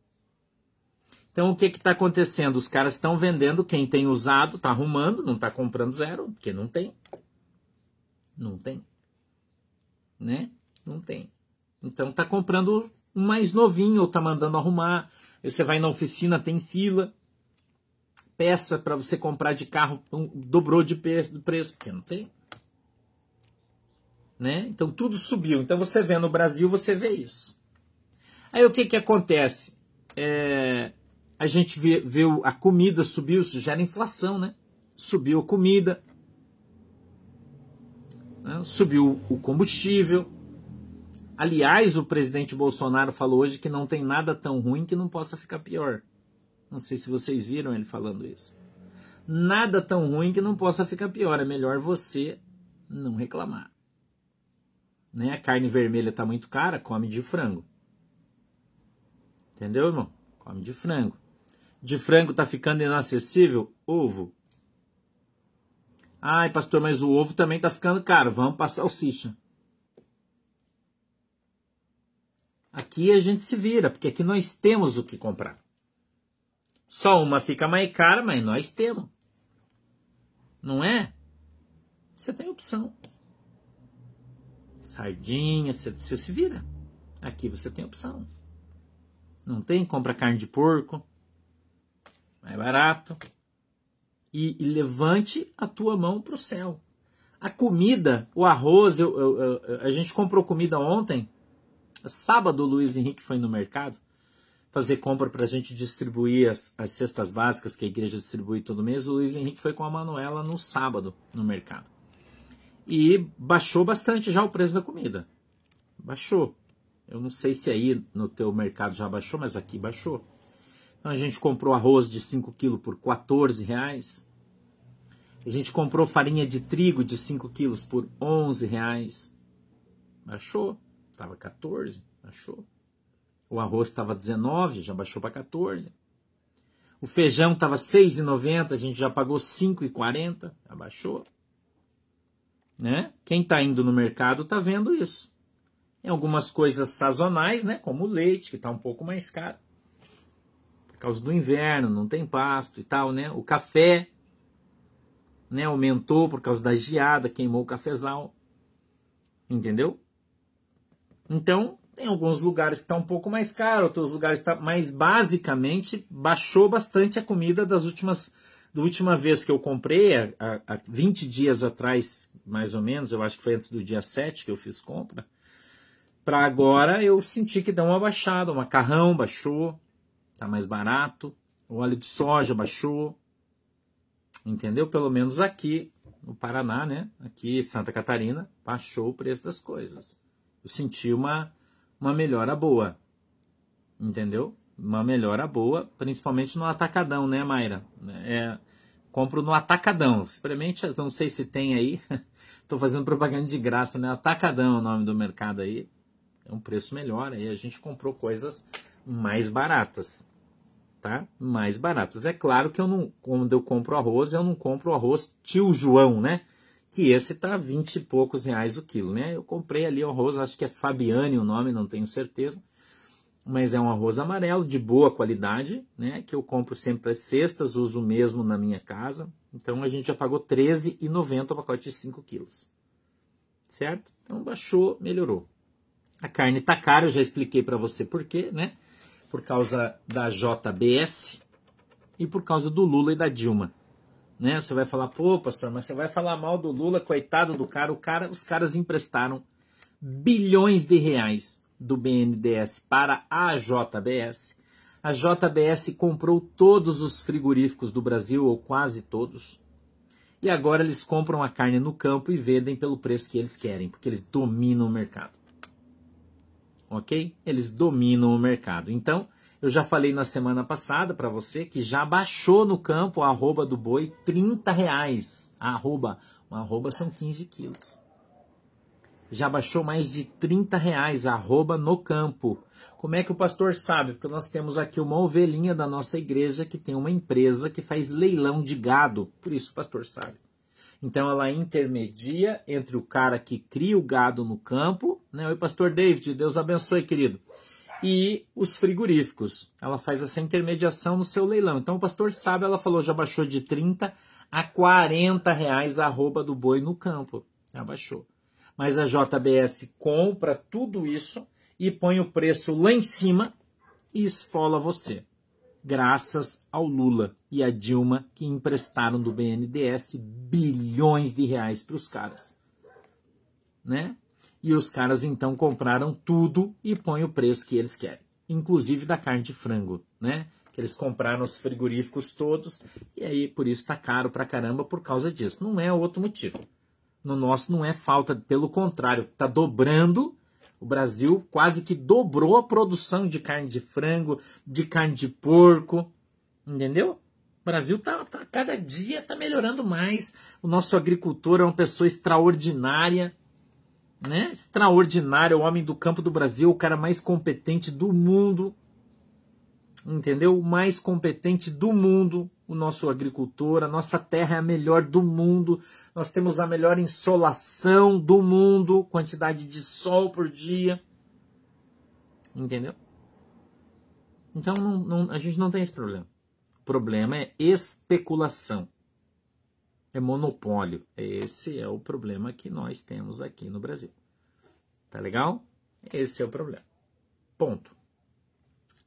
S1: Então o que está acontecendo? Os caras estão vendendo, quem tem usado está arrumando, não está comprando zero, porque não tem. Não tem né? Não tem. Então tá comprando um mais novinho ou tá mandando arrumar. Você vai na oficina, tem fila. Peça para você comprar de carro dobrou de preço, preço, porque não tem. Né? Então tudo subiu. Então você vê no Brasil, você vê isso. Aí o que que acontece? É, a gente vê, vê a comida subiu, isso gera inflação, né? Subiu a comida, né? subiu o combustível. Aliás, o presidente Bolsonaro falou hoje que não tem nada tão ruim que não possa ficar pior. Não sei se vocês viram ele falando isso. Nada tão ruim que não possa ficar pior. É melhor você não reclamar. Né? A carne vermelha está muito cara, come de frango. Entendeu, irmão? Come de frango. de frango está ficando inacessível? Ovo. Ai, pastor, mas o ovo também está ficando caro. Vamos para salsicha. Aqui a gente se vira, porque aqui nós temos o que comprar. Só uma fica mais cara, mas nós temos. Não é? Você tem opção. Sardinha, você, você se vira. Aqui você tem opção. Não tem? Compra carne de porco. Mais barato. E, e levante a tua mão para o céu. A comida, o arroz, eu, eu, eu, a gente comprou comida ontem. Sábado o Luiz Henrique foi no mercado fazer compra para a gente distribuir as, as cestas básicas que a igreja distribui todo mês. O Luiz Henrique foi com a Manuela no sábado no mercado. E baixou bastante já o preço da comida. Baixou. Eu não sei se aí no teu mercado já baixou, mas aqui baixou. Então a gente comprou arroz de 5 kg por 14 reais. A gente comprou farinha de trigo de 5 quilos por 11 reais. Baixou. Estava 14, baixou. O arroz estava 19, já baixou para 14. O feijão estava 6,90, a gente já pagou 5,40, já baixou. Né? Quem está indo no mercado está vendo isso. Em algumas coisas sazonais, né? como o leite, que está um pouco mais caro. Causa do inverno, não tem pasto e tal. Né? O café né? aumentou por causa da geada, queimou o cafezal. Entendeu? Então, tem alguns lugares que está um pouco mais caro, outros lugares está, mas basicamente baixou bastante a comida das últimas, da última vez que eu comprei, há, há 20 dias atrás, mais ou menos, eu acho que foi antes do dia 7 que eu fiz compra. Para agora eu senti que deu uma baixada, o macarrão baixou, tá mais barato, o óleo de soja baixou, entendeu? Pelo menos aqui no Paraná, né? Aqui em Santa Catarina, baixou o preço das coisas. Eu senti uma uma melhora boa. Entendeu? Uma melhora boa, principalmente no atacadão, né, Mayra? É, compro no atacadão. Experimente, não sei se tem aí. Estou fazendo propaganda de graça, né? Atacadão é o nome do mercado aí. É um preço melhor. Aí a gente comprou coisas mais baratas. Tá? Mais baratas. É claro que eu não, quando eu compro arroz, eu não compro arroz tio João, né? que esse tá 20 e poucos reais o quilo, né? Eu comprei ali o arroz, acho que é Fabiane o nome, não tenho certeza, mas é um arroz amarelo de boa qualidade, né? Que eu compro sempre as cestas, uso mesmo na minha casa. Então a gente já pagou R$13,90 o pacote de 5 quilos, certo? Então baixou, melhorou. A carne tá cara, eu já expliquei para você por quê, né? Por causa da JBS e por causa do Lula e da Dilma né? Você vai falar, pô, pastor, mas você vai falar mal do Lula, coitado do cara. O cara, os caras emprestaram bilhões de reais do BNDES para a JBS. A JBS comprou todos os frigoríficos do Brasil, ou quase todos. E agora eles compram a carne no campo e vendem pelo preço que eles querem, porque eles dominam o mercado. Ok? Eles dominam o mercado. Então, eu já falei na semana passada para você que já baixou no campo a arroba do boi 30 reais. A arroba, uma arroba são 15 quilos. Já baixou mais de 30 reais a arroba no campo. Como é que o pastor sabe? Porque nós temos aqui uma ovelhinha da nossa igreja que tem uma empresa que faz leilão de gado. Por isso o pastor sabe. Então ela intermedia entre o cara que cria o gado no campo, né? Oi, pastor David, Deus abençoe, querido e os frigoríficos. Ela faz essa intermediação no seu leilão. Então o pastor sabe, ela falou, já baixou de 30 a 40 reais a arroba do boi no campo. Já baixou. Mas a JBS compra tudo isso e põe o preço lá em cima e esfola você. Graças ao Lula e a Dilma que emprestaram do BNDES bilhões de reais para os caras. Né? E os caras então compraram tudo e põem o preço que eles querem, inclusive da carne de frango, né? Que eles compraram os frigoríficos todos e aí por isso está caro pra caramba por causa disso. Não é outro motivo. No nosso não é falta, pelo contrário, está dobrando. O Brasil quase que dobrou a produção de carne de frango, de carne de porco, entendeu? O Brasil tá, tá cada dia tá melhorando mais. O nosso agricultor é uma pessoa extraordinária né? Extraordinário, o homem do campo do Brasil, o cara mais competente do mundo. entendeu? O mais competente do mundo, o nosso agricultor, a nossa terra é a melhor do mundo, nós temos a melhor insolação do mundo, quantidade de sol por dia, entendeu? Então não, não, a gente não tem esse problema. O problema é especulação, é monopólio. Esse é o problema que nós temos aqui no Brasil. Tá legal? Esse é o problema. Ponto.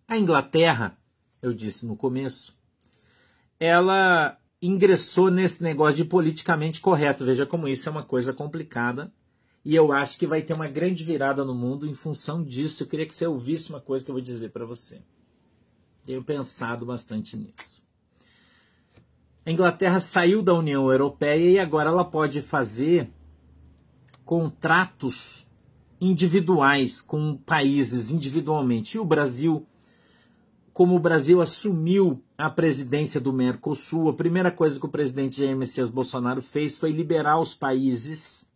S1: A Inglaterra, eu disse no começo, ela ingressou nesse negócio de politicamente correto. Veja como isso é uma coisa complicada. E eu acho que vai ter uma grande virada no mundo em função disso. Eu queria que você ouvisse uma coisa que eu vou dizer para você. Tenho pensado bastante nisso. A Inglaterra saiu da União Europeia e agora ela pode fazer contratos individuais com países individualmente. E o Brasil como o Brasil assumiu a presidência do Mercosul, a primeira coisa que o presidente Jair Messias Bolsonaro fez foi liberar os países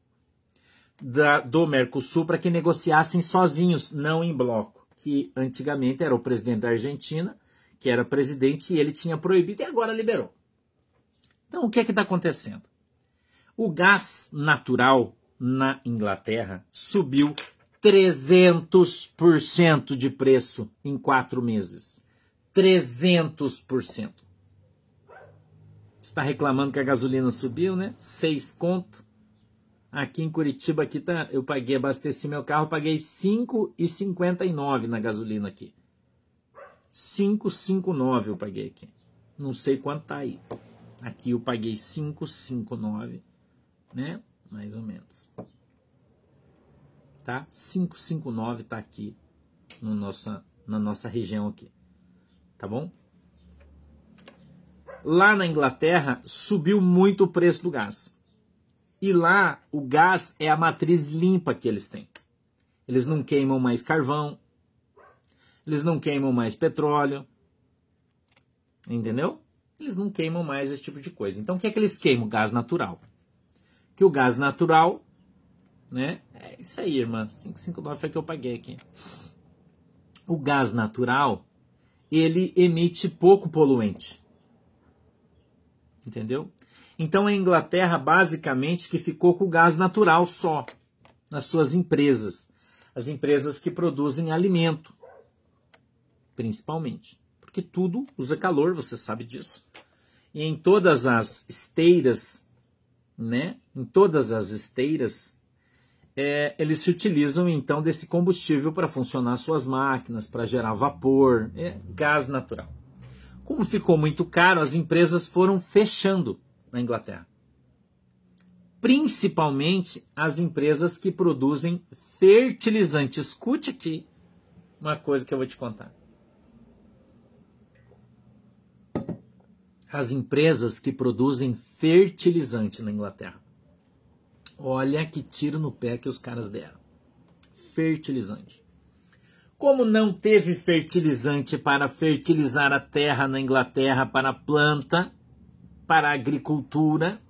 S1: da, do Mercosul para que negociassem sozinhos, não em bloco. Que antigamente era o presidente da Argentina, que era presidente, e ele tinha proibido e agora liberou. Então o que é que está acontecendo? O gás natural na Inglaterra subiu 300% de preço em quatro meses. 300%. Está reclamando que a gasolina subiu, né? 6 conto. Aqui em Curitiba aqui tá, eu paguei abasteci meu carro, paguei 5,59 na gasolina aqui. 5,59 eu paguei aqui. Não sei quanto tá aí. Aqui eu paguei 5,59, né? Mais ou menos. Tá? 5,59 tá aqui no nossa, na nossa região aqui tá bom? Lá na Inglaterra subiu muito o preço do gás. E lá o gás é a matriz limpa que eles têm. Eles não queimam mais carvão, eles não queimam mais petróleo, entendeu? Eles não queimam mais esse tipo de coisa. Então o que é que eles queimam? Gás natural. Que o gás natural, né? É isso aí, irmã. 559 foi que eu paguei aqui. O gás natural ele emite pouco poluente. Entendeu? Então a Inglaterra basicamente que ficou com o gás natural só nas suas empresas, as empresas que produzem alimento, principalmente, porque tudo usa calor, você sabe disso. E em todas as esteiras, né? Em todas as esteiras é, eles se utilizam então desse combustível para funcionar suas máquinas, para gerar vapor, é, gás natural. Como ficou muito caro, as empresas foram fechando na Inglaterra. Principalmente as empresas que produzem fertilizante. Escute aqui uma coisa que eu vou te contar. As empresas que produzem fertilizante na Inglaterra Olha que tiro no pé que os caras deram. Fertilizante. Como não teve fertilizante para fertilizar a terra na Inglaterra para planta, para agricultura,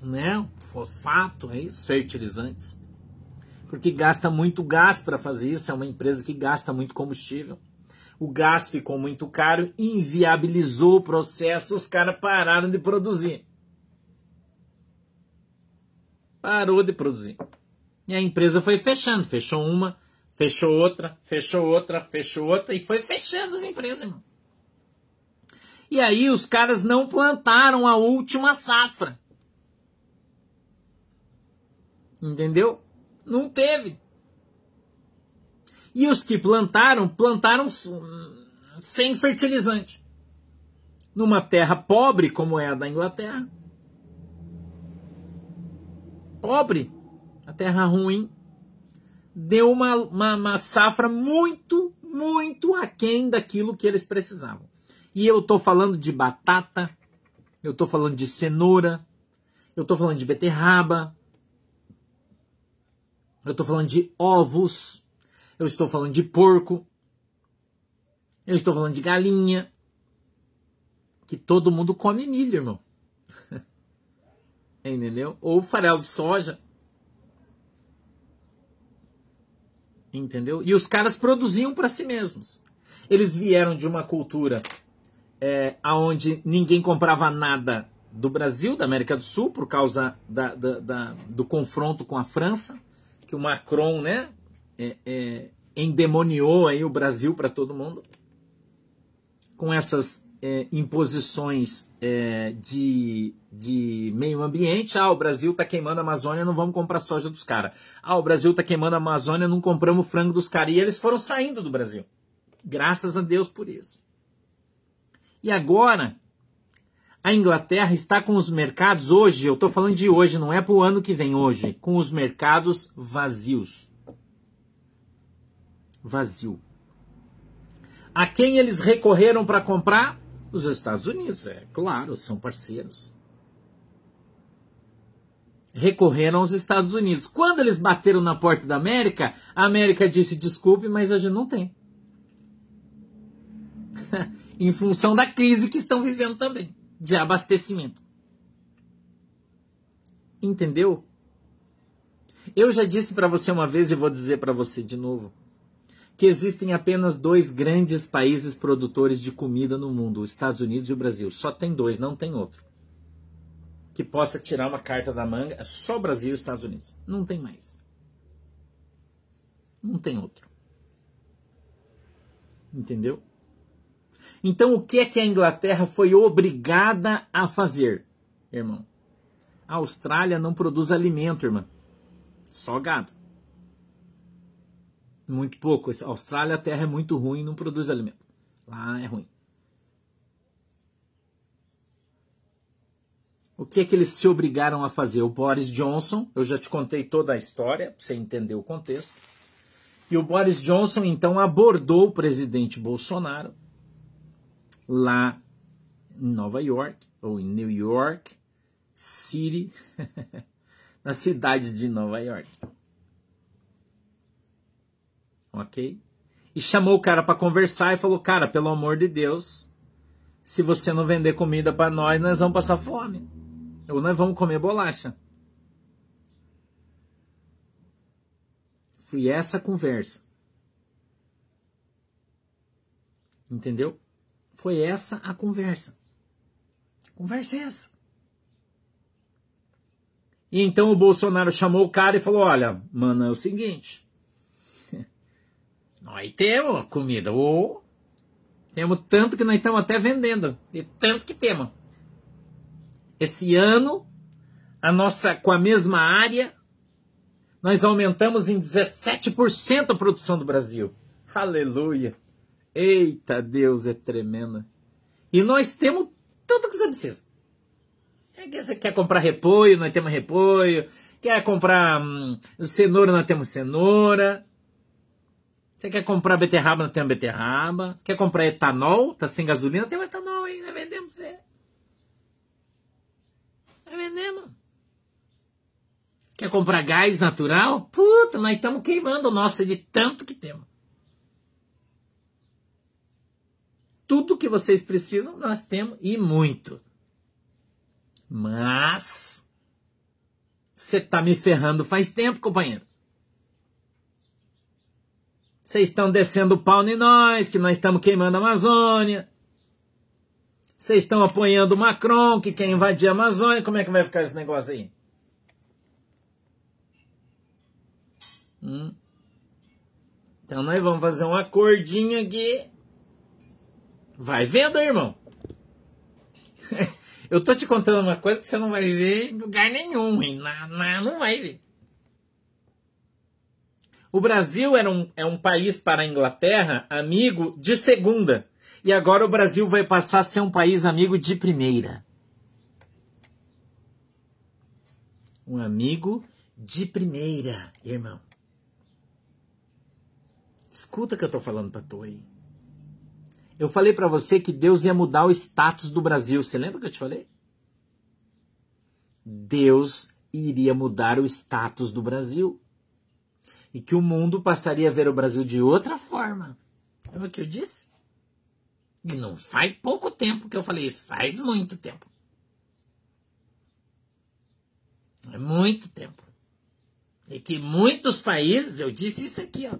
S1: né? Fosfato, é isso, fertilizantes. Porque gasta muito gás para fazer isso, é uma empresa que gasta muito combustível. O gás ficou muito caro, inviabilizou o processo, os caras pararam de produzir parou de produzir. E a empresa foi fechando, fechou uma, fechou outra, fechou outra, fechou outra e foi fechando as empresas, irmão. E aí os caras não plantaram a última safra. Entendeu? Não teve. E os que plantaram, plantaram sem fertilizante. Numa terra pobre como é a da Inglaterra pobre, a terra ruim, deu uma, uma, uma safra muito, muito aquém daquilo que eles precisavam. E eu estou falando de batata, eu estou falando de cenoura, eu estou falando de beterraba, eu estou falando de ovos, eu estou falando de porco, eu estou falando de galinha, que todo mundo come milho, irmão. Entendeu? Ou farelo de soja. Entendeu? E os caras produziam para si mesmos. Eles vieram de uma cultura é, onde ninguém comprava nada do Brasil, da América do Sul, por causa da, da, da, do confronto com a França, que o Macron né, é, é, endemoniou aí o Brasil para todo mundo, com essas é, imposições é, de, de meio ambiente. Ah, o Brasil está queimando a Amazônia, não vamos comprar soja dos caras. Ah, o Brasil está queimando a Amazônia, não compramos frango dos caras. E eles foram saindo do Brasil. Graças a Deus por isso. E agora, a Inglaterra está com os mercados hoje, eu estou falando de hoje, não é para o ano que vem hoje, com os mercados vazios. Vazio. A quem eles recorreram para comprar? Os Estados Unidos, é claro, são parceiros. Recorreram aos Estados Unidos. Quando eles bateram na porta da América, a América disse: desculpe, mas a gente não tem. em função da crise que estão vivendo também de abastecimento. Entendeu? Eu já disse para você uma vez e vou dizer para você de novo que existem apenas dois grandes países produtores de comida no mundo, os Estados Unidos e o Brasil. Só tem dois, não tem outro. Que possa tirar uma carta da manga, é só Brasil e os Estados Unidos. Não tem mais. Não tem outro. Entendeu? Então, o que é que a Inglaterra foi obrigada a fazer, irmão? A Austrália não produz alimento, irmão. Só gado. Muito pouco. A Austrália, a terra é muito ruim, não produz alimento. Lá é ruim. O que é que eles se obrigaram a fazer? O Boris Johnson, eu já te contei toda a história, para você entender o contexto. E o Boris Johnson, então, abordou o presidente Bolsonaro lá em Nova York, ou em New York City, na cidade de Nova York. Ok? E chamou o cara para conversar e falou: Cara, pelo amor de Deus, se você não vender comida para nós, nós vamos passar fome. Ou nós vamos comer bolacha. Foi essa a conversa. Entendeu? Foi essa a conversa. conversa é essa. E então o Bolsonaro chamou o cara e falou: Olha, mano, é o seguinte. Nós temos comida. Ou temos tanto que nós estamos até vendendo. De tanto que temos. Esse ano, a nossa, com a mesma área, nós aumentamos em 17% a produção do Brasil. Aleluia. Eita, Deus é tremendo. E nós temos tudo que você precisa. É você quer comprar repolho, nós temos repolho. Quer comprar hum, cenoura, nós temos cenoura. Você quer comprar beterraba, nós temos beterraba. Você quer comprar etanol, tá sem gasolina, tem etanol aí, nós vendemos você. Nós vendemos. Quer comprar gás natural? Puta, nós estamos queimando o nosso de tanto que temos. Tudo que vocês precisam, nós temos e muito. Mas você tá me ferrando faz tempo, companheiro. Vocês estão descendo o pau em nós, que nós estamos queimando a Amazônia. Vocês estão apoiando o Macron, que quer invadir a Amazônia. Como é que vai ficar esse negócio aí? Hum. Então nós vamos fazer um acordinho aqui Vai vendo, irmão. Eu tô te contando uma coisa que você não vai ver em lugar nenhum, hein? Não, não, não vai ver. O Brasil era um, é um país para a Inglaterra amigo de segunda. E agora o Brasil vai passar a ser um país amigo de primeira. Um amigo de primeira, irmão. Escuta o que eu tô falando pra tu aí. Eu falei para você que Deus ia mudar o status do Brasil. Você lembra que eu te falei? Deus iria mudar o status do Brasil. E que o mundo passaria a ver o Brasil de outra forma. É o que eu disse? E não faz pouco tempo que eu falei isso, faz muito tempo. É muito tempo. E que muitos países, eu disse isso aqui, ó,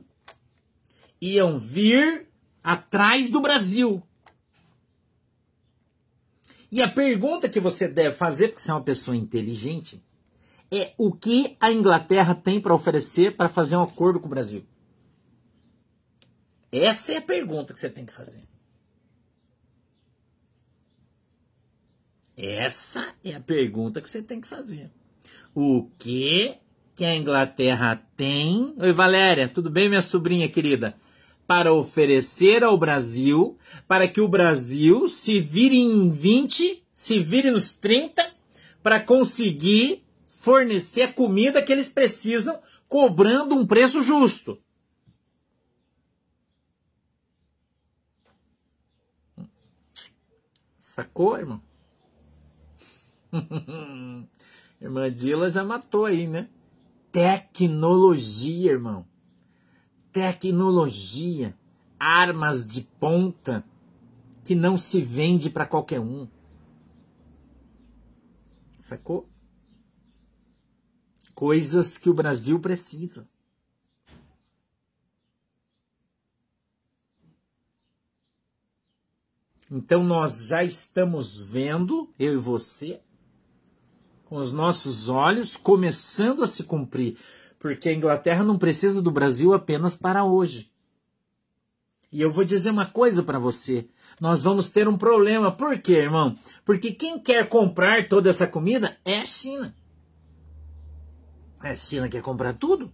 S1: iam vir atrás do Brasil. E a pergunta que você deve fazer, porque você é uma pessoa inteligente, é o que a Inglaterra tem para oferecer para fazer um acordo com o Brasil? Essa é a pergunta que você tem que fazer. Essa é a pergunta que você tem que fazer. O que que a Inglaterra tem? Oi, Valéria, tudo bem, minha sobrinha querida? Para oferecer ao Brasil, para que o Brasil se vire em 20, se vire nos 30, para conseguir fornecer a comida que eles precisam, cobrando um preço justo. Sacou, irmão? Irmã Dila já matou aí, né? Tecnologia, irmão. Tecnologia. Armas de ponta que não se vende para qualquer um. Sacou? Coisas que o Brasil precisa. Então nós já estamos vendo, eu e você, com os nossos olhos, começando a se cumprir. Porque a Inglaterra não precisa do Brasil apenas para hoje. E eu vou dizer uma coisa para você. Nós vamos ter um problema. Por quê, irmão? Porque quem quer comprar toda essa comida é a China. A China quer comprar tudo.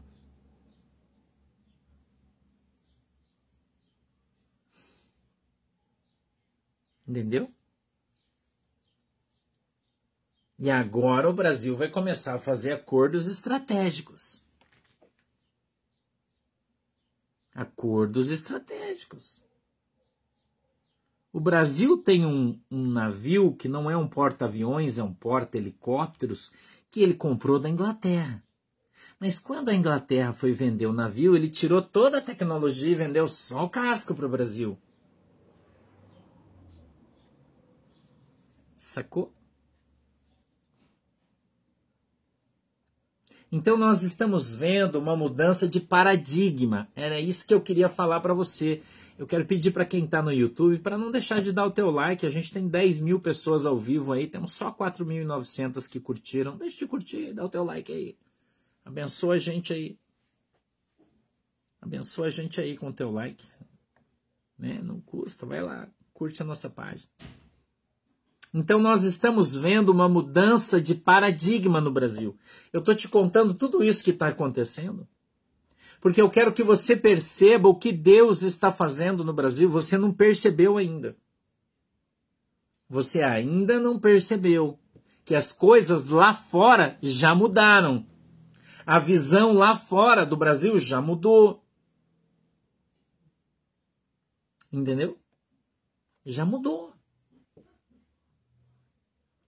S1: Entendeu? E agora o Brasil vai começar a fazer acordos estratégicos. Acordos estratégicos. O Brasil tem um, um navio que não é um porta-aviões, é um porta-helicópteros, que ele comprou da Inglaterra. Mas quando a Inglaterra foi vender o navio, ele tirou toda a tecnologia e vendeu só o casco para o Brasil. Sacou? Então nós estamos vendo uma mudança de paradigma. Era isso que eu queria falar para você. Eu quero pedir para quem está no YouTube para não deixar de dar o teu like. A gente tem 10 mil pessoas ao vivo aí, temos só 4.900 que curtiram. Deixa de curtir, dá o teu like aí. Abençoa a gente aí. Abençoa a gente aí com o teu like. Né? Não custa, vai lá, curte a nossa página. Então nós estamos vendo uma mudança de paradigma no Brasil. Eu estou te contando tudo isso que está acontecendo, porque eu quero que você perceba o que Deus está fazendo no Brasil. Você não percebeu ainda. Você ainda não percebeu que as coisas lá fora já mudaram. A visão lá fora do Brasil já mudou. Entendeu? Já mudou.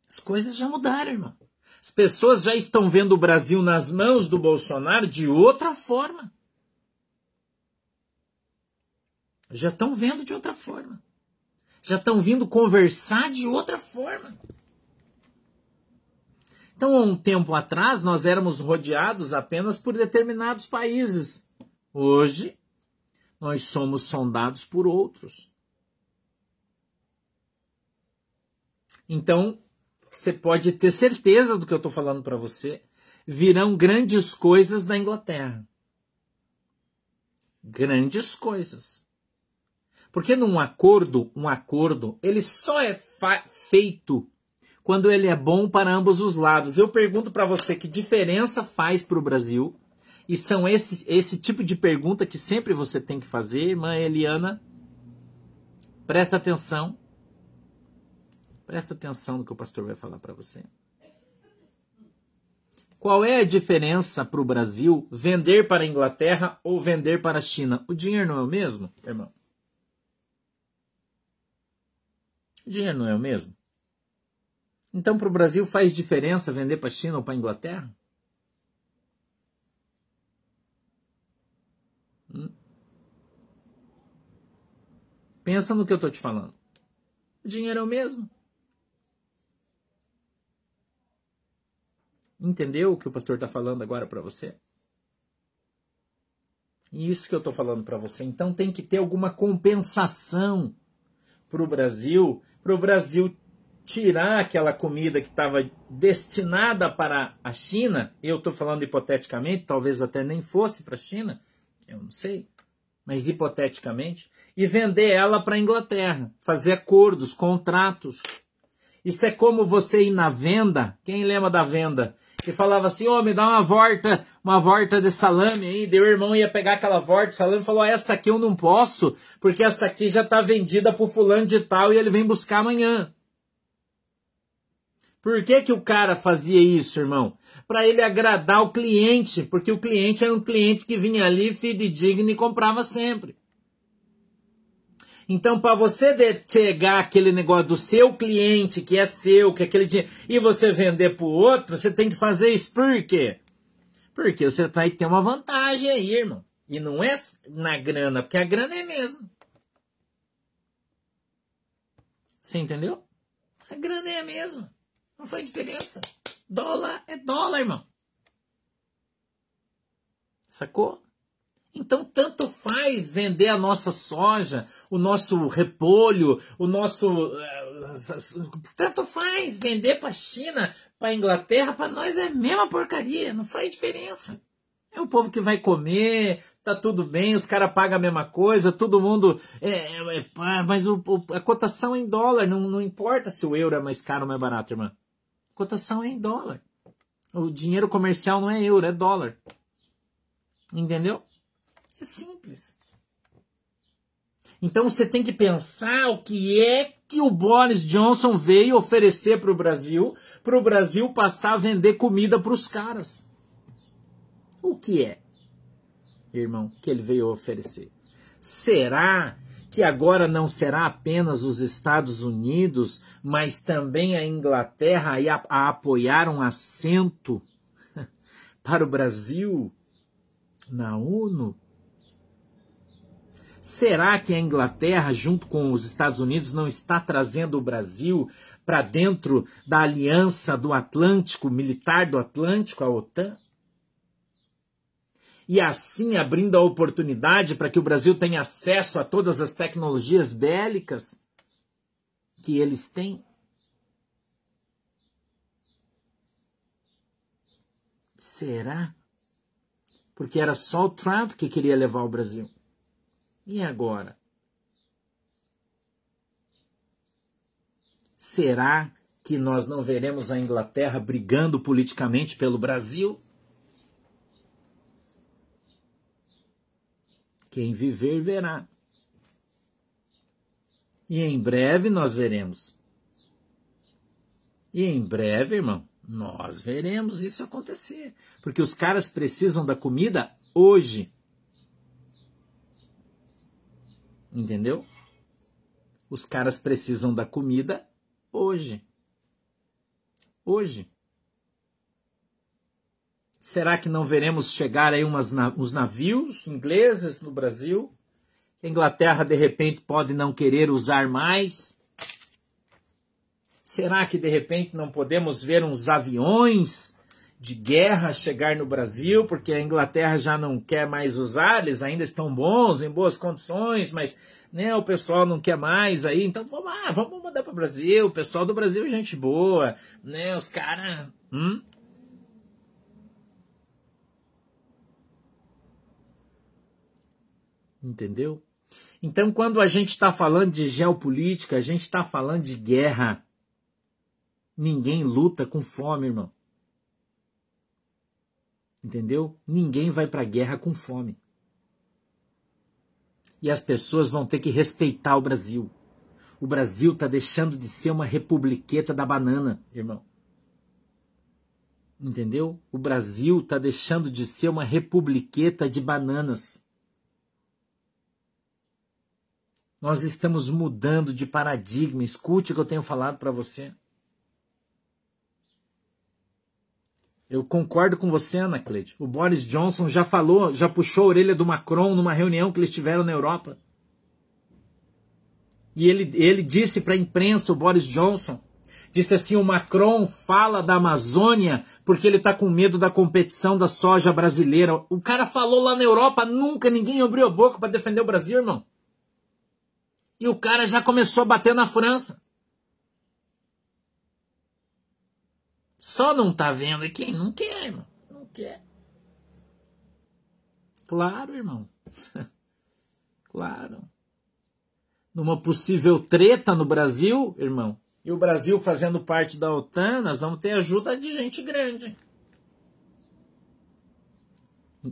S1: As coisas já mudaram, irmão. As pessoas já estão vendo o Brasil nas mãos do Bolsonaro de outra forma. Já estão vendo de outra forma. Já estão vindo conversar de outra forma. Então, há um tempo atrás, nós éramos rodeados apenas por determinados países. Hoje, nós somos sondados por outros. Então, você pode ter certeza do que eu estou falando para você, virão grandes coisas da Inglaterra. Grandes coisas. Porque num acordo, um acordo, ele só é feito quando ele é bom para ambos os lados. Eu pergunto para você que diferença faz para o Brasil? E são esse, esse tipo de pergunta que sempre você tem que fazer, irmã Eliana. Presta atenção. Presta atenção no que o pastor vai falar para você. Qual é a diferença para o Brasil vender para a Inglaterra ou vender para a China? O dinheiro não é o mesmo, irmão? O dinheiro não é o mesmo? Então, para o Brasil faz diferença vender para a China ou para a Inglaterra? Hum? Pensa no que eu estou te falando. O dinheiro é o mesmo. Entendeu o que o pastor está falando agora para você? Isso que eu estou falando para você. Então tem que ter alguma compensação para o Brasil, para o Brasil tirar aquela comida que estava destinada para a China. Eu estou falando hipoteticamente, talvez até nem fosse para a China, eu não sei, mas hipoteticamente, e vender ela para a Inglaterra, fazer acordos, contratos. Isso é como você ir na venda. Quem lembra da venda? Que falava assim, ô, oh, me dá uma volta, uma volta de salame aí. Daí o irmão ia pegar aquela volta de salame e falou, essa aqui eu não posso, porque essa aqui já está vendida pro fulano de tal e ele vem buscar amanhã. Por que, que o cara fazia isso, irmão? Para ele agradar o cliente, porque o cliente era um cliente que vinha ali, fidedigno e comprava sempre. Então, para você chegar aquele negócio do seu cliente, que é seu, que é aquele dinheiro, e você vender para outro, você tem que fazer isso por quê? Porque você vai ter uma vantagem aí, irmão. E não é na grana, porque a grana é mesmo. Você entendeu? A grana é a mesma. Não faz diferença. Dólar é dólar, irmão. Sacou? Então, tanto faz vender a nossa soja, o nosso repolho, o nosso. Eh, tanto faz vender para a China, para a Inglaterra, para nós é a mesma porcaria, não faz diferença. É o povo que vai comer, tá tudo bem, os caras pagam a mesma coisa, todo mundo. É, é, é mas o, a cotação é em dólar, não, não importa se o euro é mais caro ou mais barato, irmã. Cotação é em dólar. O dinheiro comercial não é euro, é dólar. Entendeu? É simples. Então você tem que pensar o que é que o Boris Johnson veio oferecer para o Brasil, para o Brasil passar a vender comida para os caras. O que é, irmão, que ele veio oferecer? Será que agora não será apenas os Estados Unidos, mas também a Inglaterra a, a apoiar um assento para o Brasil na ONU? Será que a Inglaterra, junto com os Estados Unidos, não está trazendo o Brasil para dentro da aliança do Atlântico, militar do Atlântico, a OTAN? E assim abrindo a oportunidade para que o Brasil tenha acesso a todas as tecnologias bélicas que eles têm? Será? Porque era só o Trump que queria levar o Brasil. E agora? Será que nós não veremos a Inglaterra brigando politicamente pelo Brasil? Quem viver, verá. E em breve nós veremos. E em breve, irmão, nós veremos isso acontecer. Porque os caras precisam da comida hoje. Entendeu? Os caras precisam da comida hoje. Hoje. Será que não veremos chegar aí umas, uns navios ingleses no Brasil? A Inglaterra de repente pode não querer usar mais? Será que de repente não podemos ver uns aviões de guerra chegar no Brasil, porque a Inglaterra já não quer mais usar, eles ainda estão bons, em boas condições, mas né, o pessoal não quer mais aí, então vamos lá, vamos mandar para o Brasil, o pessoal do Brasil é gente boa, né, os caras... Hum? Entendeu? Então, quando a gente está falando de geopolítica, a gente está falando de guerra. Ninguém luta com fome, irmão. Entendeu? Ninguém vai para a guerra com fome. E as pessoas vão ter que respeitar o Brasil. O Brasil está deixando de ser uma republiqueta da banana, irmão. Entendeu? O Brasil está deixando de ser uma republiqueta de bananas. Nós estamos mudando de paradigma. Escute o que eu tenho falado para você. Eu concordo com você, Ana Cleide. O Boris Johnson já falou, já puxou a orelha do Macron numa reunião que eles tiveram na Europa. E ele, ele disse para a imprensa, o Boris Johnson, Disse assim: o Macron fala da Amazônia porque ele está com medo da competição da soja brasileira. O cara falou lá na Europa, nunca ninguém abriu a boca para defender o Brasil, irmão. E o cara já começou a bater na França. Só não tá vendo é quem não quer, irmão. Não quer. Claro, irmão. claro. Numa possível treta no Brasil, irmão, e o Brasil fazendo parte da OTAN, nós vamos ter ajuda de gente grande.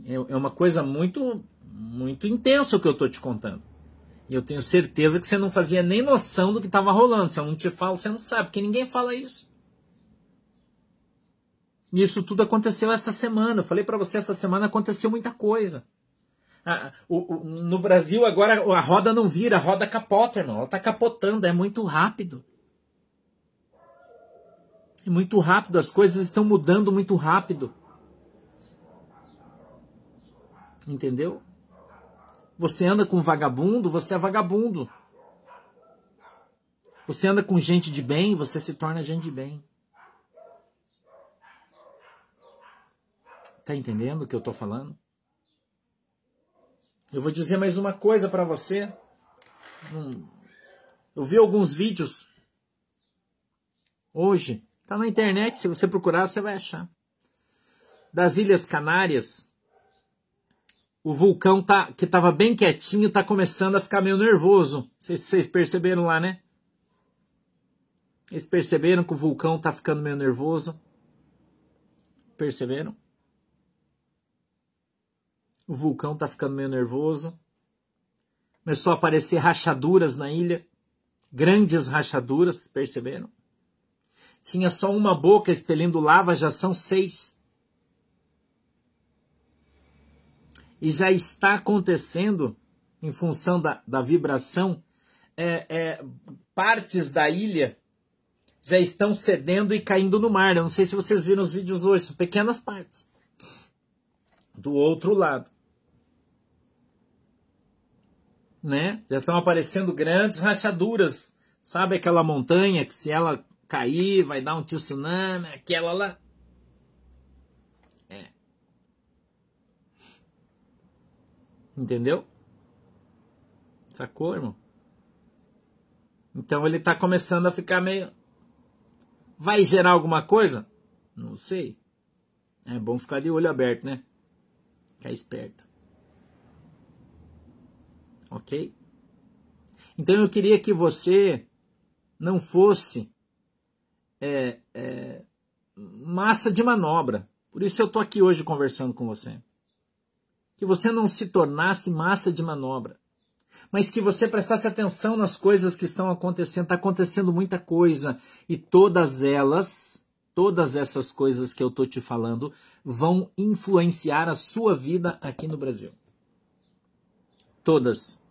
S1: É, é uma coisa muito, muito intensa o que eu estou te contando. E eu tenho certeza que você não fazia nem noção do que estava rolando. Se eu não te falo, você não sabe, porque ninguém fala isso. E isso tudo aconteceu essa semana. Eu falei para você, essa semana aconteceu muita coisa. Ah, o, o, no Brasil, agora a roda não vira, a roda capota, irmão. Ela está capotando, é muito rápido. É muito rápido, as coisas estão mudando muito rápido. Entendeu? Você anda com vagabundo, você é vagabundo. Você anda com gente de bem, você se torna gente de bem. Tá entendendo o que eu tô falando? Eu vou dizer mais uma coisa para você. Eu vi alguns vídeos hoje Tá na internet, se você procurar, você vai achar. Das Ilhas Canárias, o vulcão tá, que estava bem quietinho está começando a ficar meio nervoso. Vocês, vocês perceberam lá, né? Eles perceberam que o vulcão está ficando meio nervoso? Perceberam? O vulcão está ficando meio nervoso. Começou a aparecer rachaduras na ilha. Grandes rachaduras, perceberam? tinha só uma boca expelindo lava, já são seis. E já está acontecendo, em função da, da vibração, é, é, partes da ilha já estão cedendo e caindo no mar. Eu não sei se vocês viram os vídeos hoje, são pequenas partes. Do outro lado. Né? Já estão aparecendo grandes rachaduras. Sabe aquela montanha que se ela cair, vai dar um tsunami, aquela lá. Entendeu? Sacou, irmão? Então ele tá começando a ficar meio. Vai gerar alguma coisa? Não sei. É bom ficar de olho aberto, né? Ficar esperto. Ok? Então eu queria que você não fosse é, é, massa de manobra. Por isso eu estou aqui hoje conversando com você. Que você não se tornasse massa de manobra, mas que você prestasse atenção nas coisas que estão acontecendo. Está acontecendo muita coisa e todas elas, todas essas coisas que eu estou te falando, vão influenciar a sua vida aqui no Brasil. Todas.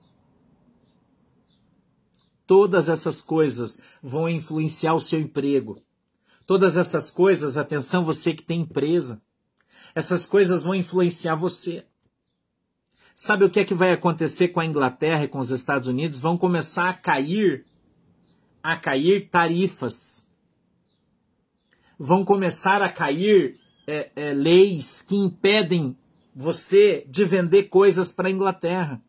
S1: Todas essas coisas vão influenciar o seu emprego. Todas essas coisas, atenção, você que tem empresa, essas coisas vão influenciar você. Sabe o que é que vai acontecer com a Inglaterra e com os Estados Unidos? Vão começar a cair, a cair tarifas. Vão começar a cair é, é, leis que impedem você de vender coisas para a Inglaterra.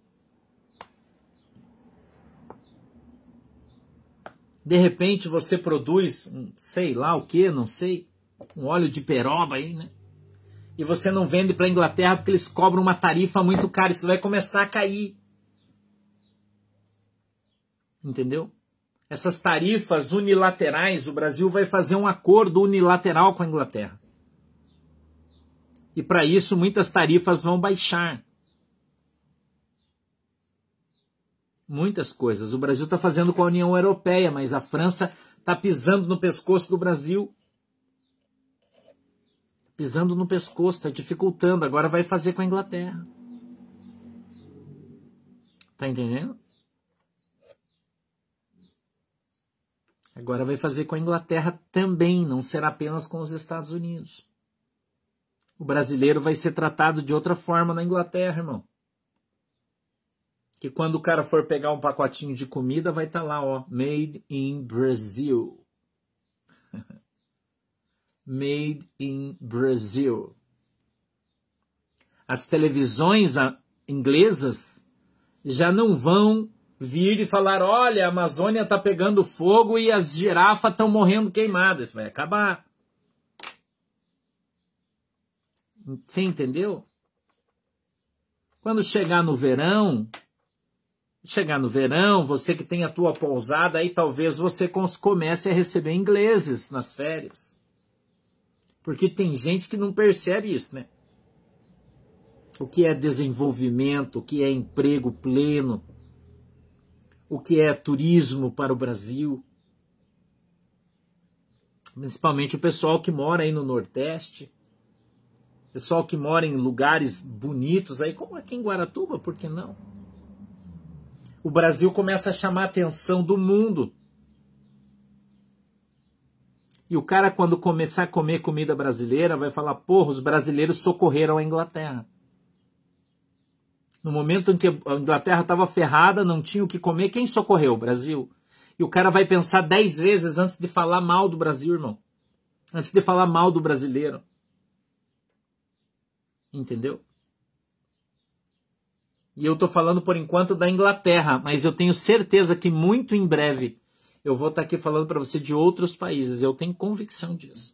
S1: De repente você produz, sei lá o que, não sei, um óleo de peroba aí, né? E você não vende para a Inglaterra porque eles cobram uma tarifa muito cara. Isso vai começar a cair. Entendeu? Essas tarifas unilaterais, o Brasil vai fazer um acordo unilateral com a Inglaterra. E para isso muitas tarifas vão baixar. muitas coisas. O Brasil está fazendo com a União Europeia, mas a França está pisando no pescoço do Brasil. Pisando no pescoço, está dificultando. Agora vai fazer com a Inglaterra. Tá entendendo? Agora vai fazer com a Inglaterra também, não será apenas com os Estados Unidos. O brasileiro vai ser tratado de outra forma na Inglaterra, irmão que quando o cara for pegar um pacotinho de comida vai estar tá lá, ó, made in Brazil. Made in Brazil. As televisões inglesas já não vão vir e falar: olha, a Amazônia está pegando fogo e as girafas estão morrendo queimadas. Vai acabar. Você entendeu? Quando chegar no verão, chegar no verão, você que tem a tua pousada, aí talvez você comece a receber ingleses nas férias. Porque tem gente que não percebe isso, né? O que é desenvolvimento, o que é emprego pleno, o que é turismo para o Brasil. Principalmente o pessoal que mora aí no Nordeste, pessoal que mora em lugares bonitos aí, como aqui em Guaratuba, por que não? O Brasil começa a chamar a atenção do mundo. E o cara, quando começar a comer comida brasileira, vai falar: porra, os brasileiros socorreram a Inglaterra. No momento em que a Inglaterra estava ferrada, não tinha o que comer, quem socorreu? O Brasil. E o cara vai pensar dez vezes antes de falar mal do Brasil, irmão. Antes de falar mal do brasileiro. Entendeu? E eu estou falando por enquanto da Inglaterra, mas eu tenho certeza que muito em breve eu vou estar aqui falando para você de outros países. Eu tenho convicção disso.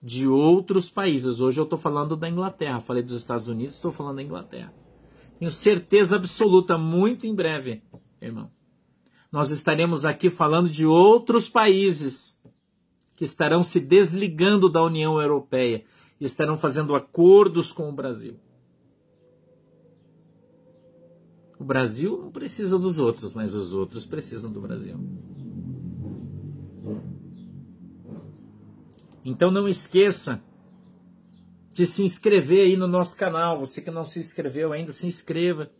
S1: De outros países. Hoje eu estou falando da Inglaterra. Falei dos Estados Unidos, estou falando da Inglaterra. Tenho certeza absoluta, muito em breve, irmão. Nós estaremos aqui falando de outros países que estarão se desligando da União Europeia e estarão fazendo acordos com o Brasil. O Brasil não precisa dos outros, mas os outros precisam do Brasil. Então não esqueça de se inscrever aí no nosso canal. Você que não se inscreveu ainda, se inscreva.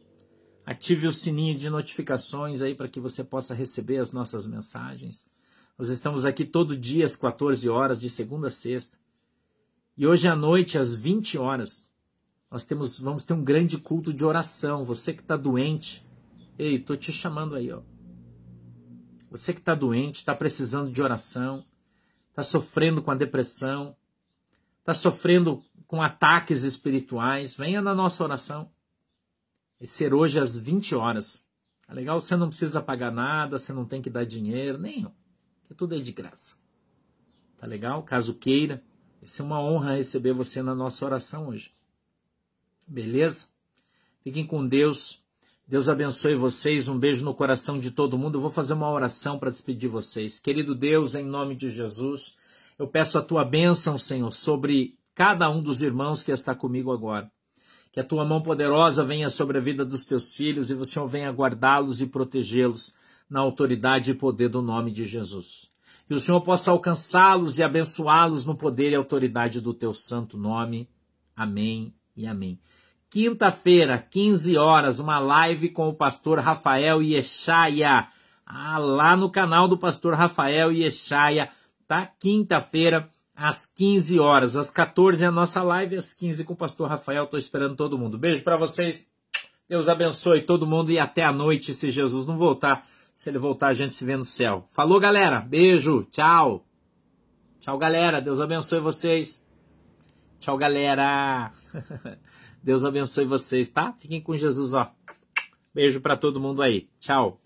S1: Ative o sininho de notificações aí para que você possa receber as nossas mensagens. Nós estamos aqui todo dia às 14 horas, de segunda a sexta. E hoje à noite, às 20 horas, nós temos, vamos ter um grande culto de oração. Você que está doente, ei, estou te chamando aí, ó. Você que está doente, está precisando de oração, está sofrendo com a depressão, está sofrendo com ataques espirituais, venha na nossa oração. Vai ser hoje às 20 horas. É legal? Você não precisa pagar nada, você não tem que dar dinheiro, nenhum. Que tudo é de graça. Tá legal? Caso queira, vai ser uma honra receber você na nossa oração hoje. Beleza? Fiquem com Deus. Deus abençoe vocês. Um beijo no coração de todo mundo. Eu vou fazer uma oração para despedir vocês. Querido Deus, em nome de Jesus, eu peço a tua bênção, Senhor, sobre cada um dos irmãos que está comigo agora. Que a tua mão poderosa venha sobre a vida dos teus filhos e o Senhor venha guardá-los e protegê-los na autoridade e poder do nome de Jesus. Que o Senhor possa alcançá-los e abençoá-los no poder e autoridade do teu santo nome. Amém e amém. Quinta-feira, 15 horas, uma live com o pastor Rafael Yeshaya. Ah, lá no canal do pastor Rafael Yeshaya, tá? Quinta-feira, às 15 horas. Às 14 é a nossa live, às 15 com o pastor Rafael. Estou esperando todo mundo. Beijo para vocês. Deus abençoe todo mundo e até a noite, se Jesus não voltar. Se ele voltar, a gente se vê no céu. Falou, galera. Beijo. Tchau. Tchau, galera. Deus abençoe vocês. Tchau, galera. Deus abençoe vocês, tá? Fiquem com Jesus, ó. Beijo para todo mundo aí. Tchau.